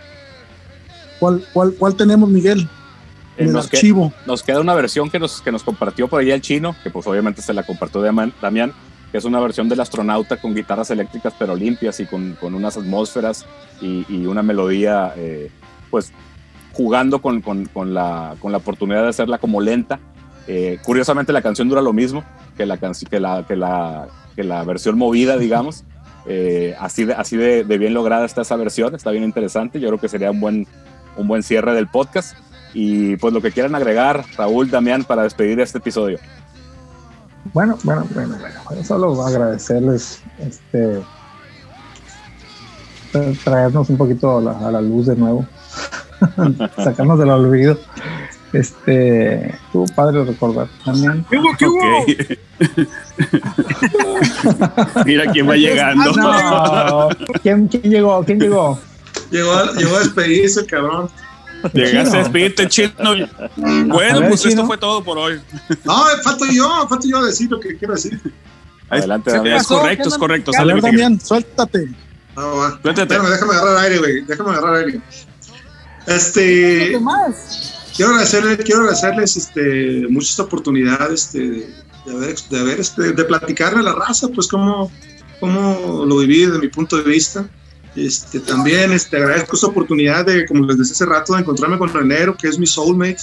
¿Cuál, cuál, cuál tenemos, Miguel? Eh, En el nos, que- archivo. nos queda una versión que nos, que nos compartió por ahí el chino, que pues obviamente se la compartió Damián, Damián, que es una versión del astronauta con guitarras eléctricas pero limpias y con, con unas atmósferas y, y una melodía, eh, pues jugando con, con- con la, con la oportunidad de hacerla como lenta. Eh, curiosamente la canción dura lo mismo que la, que la, que la, que la versión movida, digamos. Eh, así de, así de, de bien lograda está esa versión, está bien interesante. Yo creo que sería un buen, un buen cierre del podcast. Y pues lo que quieran agregar, Raúl, Damián, para despedir este episodio. Bueno, bueno, bueno, bueno. Solo agradecerles este tra- traernos un poquito a la, a la luz de nuevo. Sacarnos del olvido. Este, tuvo padre recordar también. Ok. Mira quién va llegando. No. ¿Quién, quién llegó? ¿Quién llegó? Llegó a, llegó a despedirse, cabrón. Llegaste a Chino. despedirte, chino. Bueno, ver, pues esto fue todo por hoy. No, falto yo, falto yo decir lo que quiero decir. Adelante, Es- correcto, es correcto. Sale, ver. Damián, suéltate. Ah, va. Suéltate. Espérame, déjame agarrar aire, güey. Déjame agarrar aire. Este. Quiero agradecerles, quiero agradecerles este, mucho esta oportunidad este, de, haber, de, haber, este, de platicarle a la raza, pues cómo, cómo lo viví desde mi punto de vista. Este, también este, agradezco esta oportunidad de, como les decía hace rato, de encontrarme con Renero, que es mi soulmate,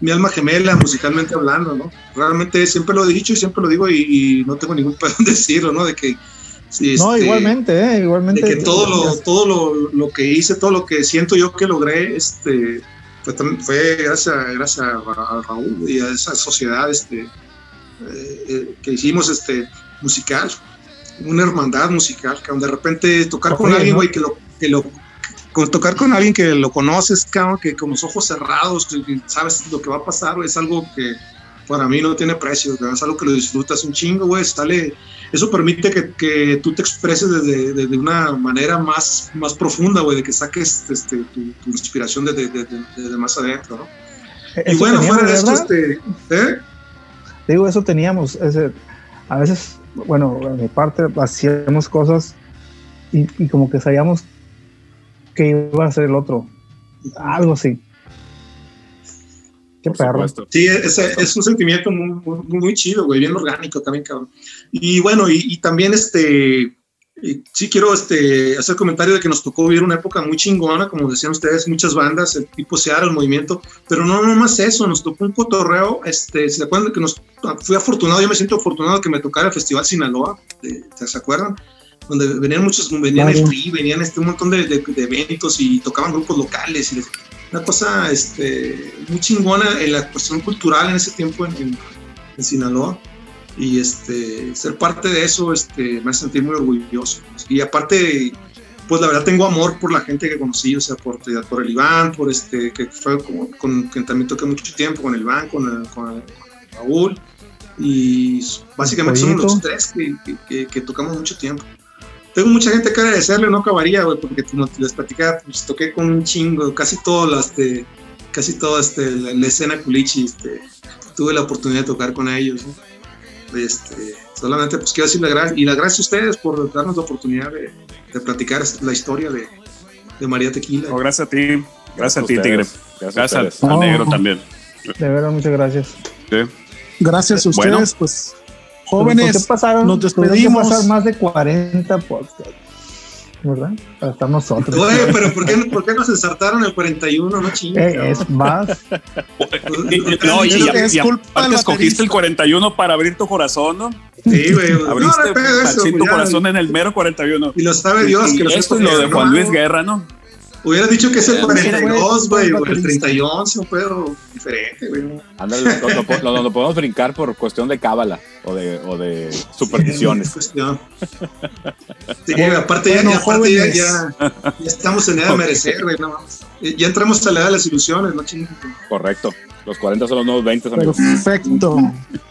mi alma gemela, musicalmente hablando, ¿no? Realmente siempre lo he dicho y siempre lo digo y, y no tengo ningún pedo en decirlo, ¿no? De que... sí, No, este, igualmente, ¿eh? Igualmente. de que todo lo, todo lo, lo que hice, todo lo que siento yo que logré, este, fue, tam- fue gracias, a- gracias a, Ra- a Raúl y a esa sociedad este, eh, eh, que hicimos este, musical, una hermandad musical, que de repente tocar con alguien, ¿no? güey, que lo, que lo con tocar con alguien que lo conoces, cabrón, que con los ojos cerrados, que, sabes lo que va a pasar, es algo que para mí no tiene precio, güey, es algo que lo disfrutas un chingo, güey, sale, eso permite que, que tú te expreses desde, desde una manera más, más profunda, güey, de que saques este, tu, tu inspiración desde, desde- desde más adentro, ¿no? Y Eso bueno, teníamos, fuera de esto, ¿verdad? este, ¿eh? Digo, eso teníamos. ese- a veces, bueno, de mi parte, hacíamos cosas y, y como que sabíamos que iba a ser el otro. Algo así. Qué por perro. supuesto. Sí, es, es un sentimiento muy, muy, muy chido, güey, bien orgánico también, cabrón. Y bueno, y, y también este, y sí quiero este, hacer comentario de que nos tocó vivir una época muy chingona, como decían ustedes, muchas bandas, el tipo Seara, el movimiento, pero no nomás eso, nos tocó un cotorreo, este, ¿se acuerdan que nos, fui afortunado, yo me siento afortunado que me tocara el Festival Sinaloa, de- ¿se acuerdan? Donde venían muchos, venían Claro. el venían este, un montón de, de- de eventos y tocaban grupos locales y una cosa este, muy chingona en la cuestión cultural en ese tiempo en, en- en Sinaloa. Y este, ser parte de eso este, me hace sentir muy orgulloso. Y aparte, pues la verdad tengo amor por la gente que conocí, o sea, por, por el Iván, por este, que fue como, con quien también toqué mucho tiempo, con el Iván, con, el- con el- con Raúl. Y básicamente somos los tres que, que- que- que tocamos mucho tiempo. Tengo mucha gente que agradecerle, no acabaría, güey, porque como les platicaba, pues toqué con un chingo, casi todas las, de- casi toda este, la, la escena culichi, este, tuve la oportunidad de tocar con ellos. ¿no? Este, solamente pues quiero decir la gran, y las gracias a ustedes por darnos la oportunidad de, de platicar la historia de, de María Tequila. No, gracias a ti. Gracias a ti, ustedes. Tigre. Gracias a Gracias al, ustedes. negro también. De verdad, muchas gracias. Sí. Gracias a Bueno. ustedes, pues ¿Por qué jóvenes, pasaron, nos despedimos. pasar más de 40 podcasts, ¿verdad? Para estar nosotros. Oye, pero ¿por qué, ¿por qué nos ensartaron el 41? No chingues. Eh, es más. Y- y- No, y, Es- y- es y culpa aparte escogiste el 41 para abrir tu corazón, ¿no? Sí, güey. No, Abriste no pedo eso, tu ya. corazón en el mero 41. Y lo sabe Dios Y que lo esto y lo de Juan no, Luis Guerra, ¿no? Hubieras dicho que es el Eh, 42, güey, o el 31, un pedo diferente, güey. Ándale, lo, lo- podemos brincar por cuestión de cábala o de, o de supersticiones. Sí, cuestión. Sí, aparte, ya, Bueno, ya, aparte ya, ya, ya estamos en edad de merecer, güey, no Ya entramos a la edad de las ilusiones, no chingues. Correcto. Los 40 son los nuevos 20, amigos. Perfecto.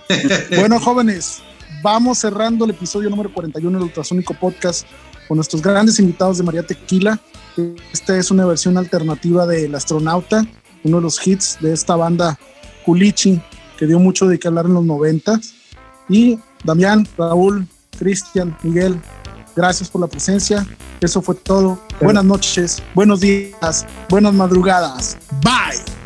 bueno, jóvenes, vamos cerrando el episodio número 41 del Ultrasónico Podcast con nuestros grandes invitados de María Tequila. Esta es una versión alternativa del Astronauta, uno de los hits de esta banda Culichi, que dio mucho de qué hablar en los 90 Y Damián, Raúl, Cristian, Miguel, gracias por la presencia. Eso fue todo. Buenas noches, buenos días, buenas madrugadas. Bye.